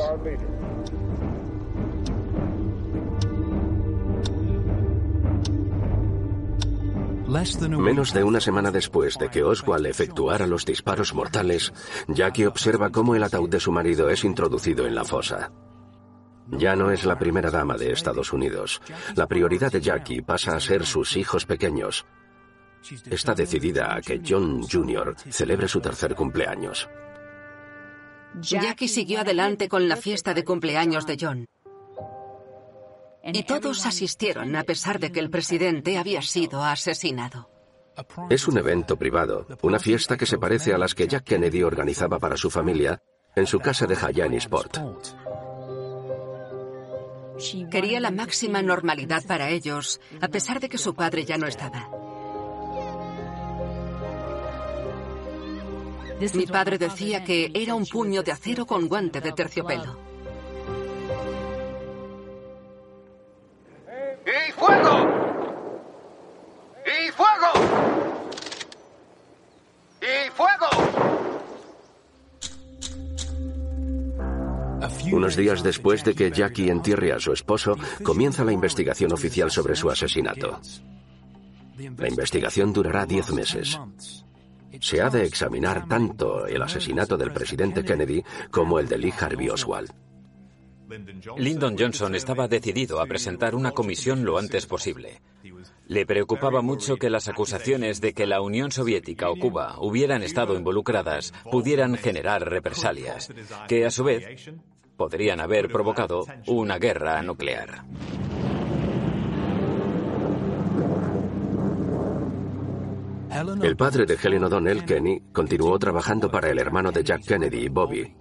Menos de una semana después de que Oswald efectuara los disparos mortales, Jackie observa cómo el ataúd de su marido es introducido en la fosa. Ya no es la primera dama de Estados Unidos. La prioridad de Jackie pasa a ser sus hijos pequeños. Está decidida a que John Jr. celebre su tercer cumpleaños. Jackie siguió adelante con la fiesta de cumpleaños de John. Y todos asistieron a pesar de que el presidente había sido asesinado. Es un evento privado, una fiesta que se parece a las que Jack Kennedy organizaba para su familia en su casa de Sport. Quería la máxima normalidad para ellos, a pesar de que su padre ya no estaba. Mi padre decía que era un puño de acero con guante de terciopelo. ¡Y fuego! ¡Y fuego! ¡Y fuego! Unos días después de que Jackie entierre a su esposo, comienza la investigación oficial sobre su asesinato. La investigación durará diez meses. Se ha de examinar tanto el asesinato del presidente Kennedy como el de Lee Harvey Oswald. Lyndon Johnson estaba decidido a presentar una comisión lo antes posible. Le preocupaba mucho que las acusaciones de que la Unión Soviética o Cuba hubieran estado involucradas pudieran generar represalias, que a su vez podrían haber provocado una guerra nuclear. El padre de Helen O'Donnell, Kenny, continuó trabajando para el hermano de Jack Kennedy, Bobby.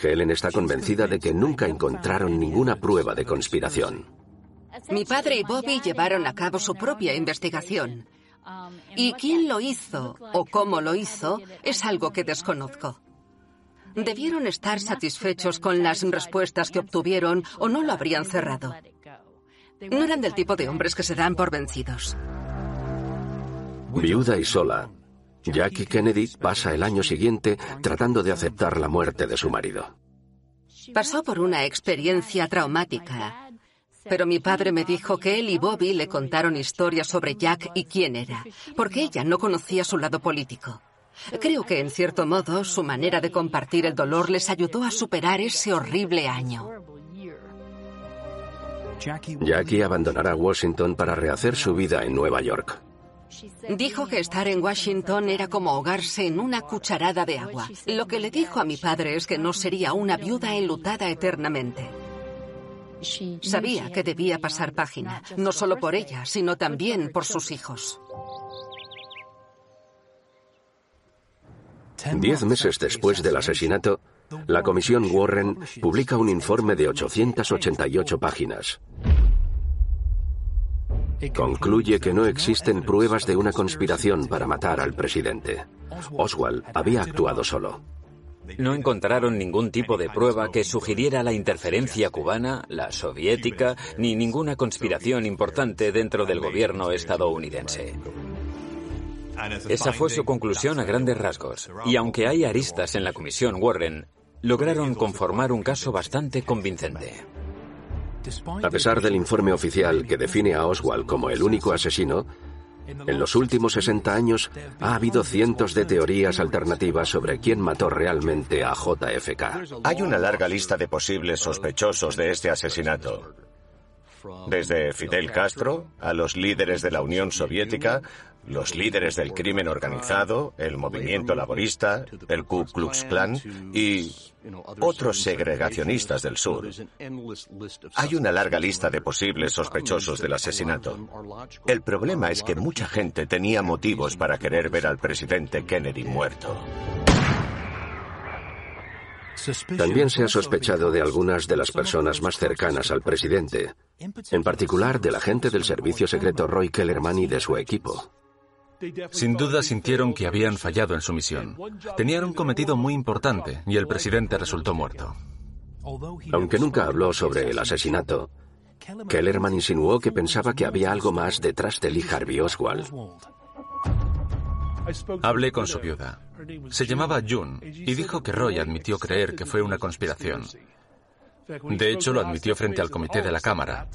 Helen está convencida de que nunca encontraron ninguna prueba de conspiración. Mi padre y Bobby llevaron a cabo su propia investigación. Y quién lo hizo o cómo lo hizo es algo que desconozco. Debieron estar satisfechos con las respuestas que obtuvieron o no lo habrían cerrado. No eran del tipo de hombres que se dan por vencidos. Viuda y sola, Jackie Kennedy pasa el año siguiente tratando de aceptar la muerte de su marido. Pasó por una experiencia traumática, pero mi padre me dijo que él y Bobby le contaron historias sobre Jack y quién era, porque ella no conocía su lado político. Creo que, en cierto modo, su manera de compartir el dolor les ayudó a superar ese horrible año. Jackie abandonará Washington para rehacer su vida en Nueva York. Dijo que estar en Washington era como ahogarse en una cucharada de agua. Lo que le dijo a mi padre es que no sería una viuda enlutada eternamente. Sabía que debía pasar página, no solo por ella, sino también por sus hijos. Diez meses después del asesinato, la Comisión Warren publica un informe de 888 páginas. Concluye que no existen pruebas de una conspiración para matar al presidente. Oswald había actuado solo. No encontraron ningún tipo de prueba que sugiriera la interferencia cubana, la soviética, ni ninguna conspiración importante dentro del gobierno estadounidense. Esa fue su conclusión a grandes rasgos, y aunque hay aristas en la Comisión Warren, lograron conformar un caso bastante convincente. A pesar del informe oficial que define a Oswald como el único asesino, en los últimos 60 años ha habido cientos de teorías alternativas sobre quién mató realmente a JFK. Hay una larga lista de posibles sospechosos de este asesinato. Desde Fidel Castro a los líderes de la Unión Soviética, los líderes del crimen organizado, el movimiento laborista, el Ku Klux Klan y otros segregacionistas del sur. Hay una larga lista de posibles sospechosos del asesinato. El problema es que mucha gente tenía motivos para querer ver al presidente Kennedy muerto. También se ha sospechado de algunas de las personas más cercanas al presidente, en particular del agente del servicio secreto Roy Kellerman y de su equipo. Sin duda sintieron que habían fallado en su misión. Tenían un cometido muy importante y el presidente resultó muerto. Aunque nunca habló sobre el asesinato, Kellerman insinuó que pensaba que había algo más detrás de Lee Harvey Oswald. Hablé con su viuda. Se llamaba June y dijo que Roy admitió creer que fue una conspiración. De hecho, lo admitió frente al comité de la Cámara.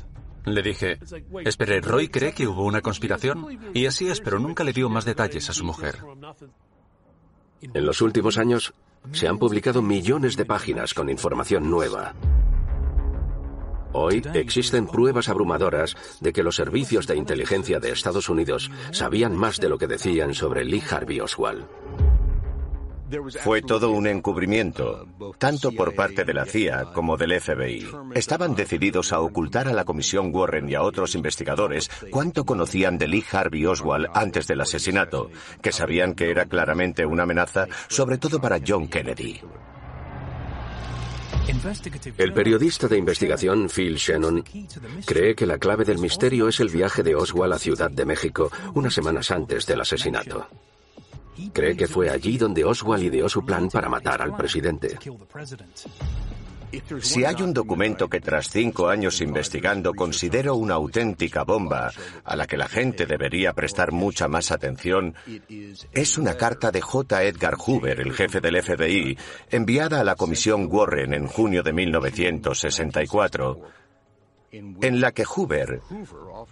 Le dije, espere, ¿Roy cree que hubo una conspiración? Y así es, pero nunca le dio más detalles a su mujer. En los últimos años, se han publicado millones de páginas con información nueva. Hoy existen pruebas abrumadoras de que los servicios de inteligencia de Estados Unidos sabían más de lo que decían sobre Lee Harvey Oswald. Fue todo un encubrimiento, tanto por parte de la CIA como del FBI. Estaban decididos a ocultar a la Comisión Warren y a otros investigadores cuánto conocían de Lee Harvey Oswald antes del asesinato, que sabían que era claramente una amenaza, sobre todo para John Kennedy. El periodista de investigación Phil Shannon cree que la clave del misterio es el viaje de Oswald a Ciudad de México unas semanas antes del asesinato. Cree que fue allí donde Oswald ideó su plan para matar al presidente. Si hay un documento que tras cinco años investigando considero una auténtica bomba a la que la gente debería prestar mucha más atención, es una carta de J. Edgar Hoover, el jefe del FBI, enviada a la Comisión Warren en junio de 1964, en la que Hoover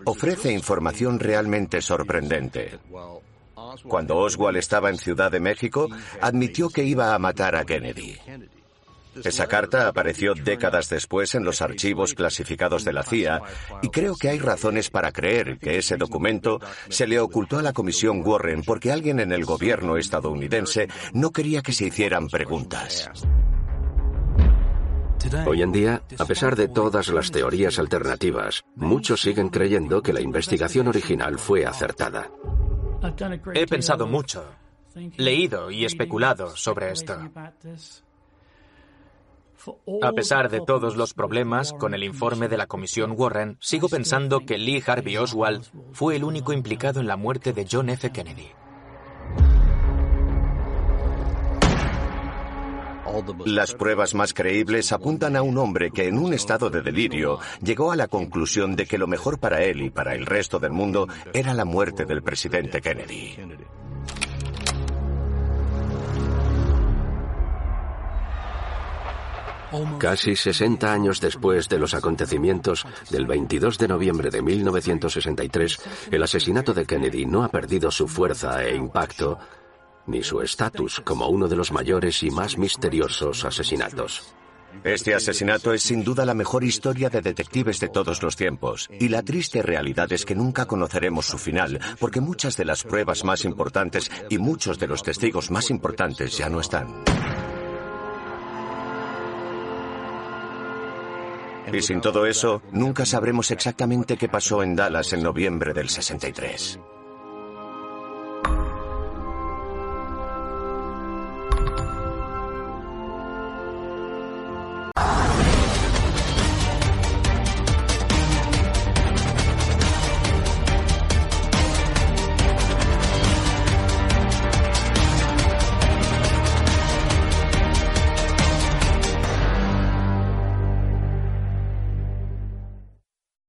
ofrece información realmente sorprendente. Cuando Oswald estaba en Ciudad de México, admitió que iba a matar a Kennedy. Esa carta apareció décadas después en los archivos clasificados de la CIA y creo que hay razones para creer que ese documento se le ocultó a la Comisión Warren porque alguien en el gobierno estadounidense no quería que se hicieran preguntas. Hoy en día, a pesar de todas las teorías alternativas, muchos siguen creyendo que la investigación original fue acertada. He pensado mucho, leído y especulado sobre esto. A pesar de todos los problemas con el informe de la Comisión Warren, sigo pensando que Lee Harvey Oswald fue el único implicado en la muerte de John F. Kennedy. Las pruebas más creíbles apuntan a un hombre que en un estado de delirio llegó a la conclusión de que lo mejor para él y para el resto del mundo era la muerte del presidente Kennedy. Casi 60 años después de los acontecimientos del 22 de noviembre de 1963, el asesinato de Kennedy no ha perdido su fuerza e impacto ni su estatus como uno de los mayores y más misteriosos asesinatos. Este asesinato es sin duda la mejor historia de detectives de todos los tiempos, y la triste realidad es que nunca conoceremos su final, porque muchas de las pruebas más importantes y muchos de los testigos más importantes ya no están. Y sin todo eso, nunca sabremos exactamente qué pasó en Dallas en noviembre del 63.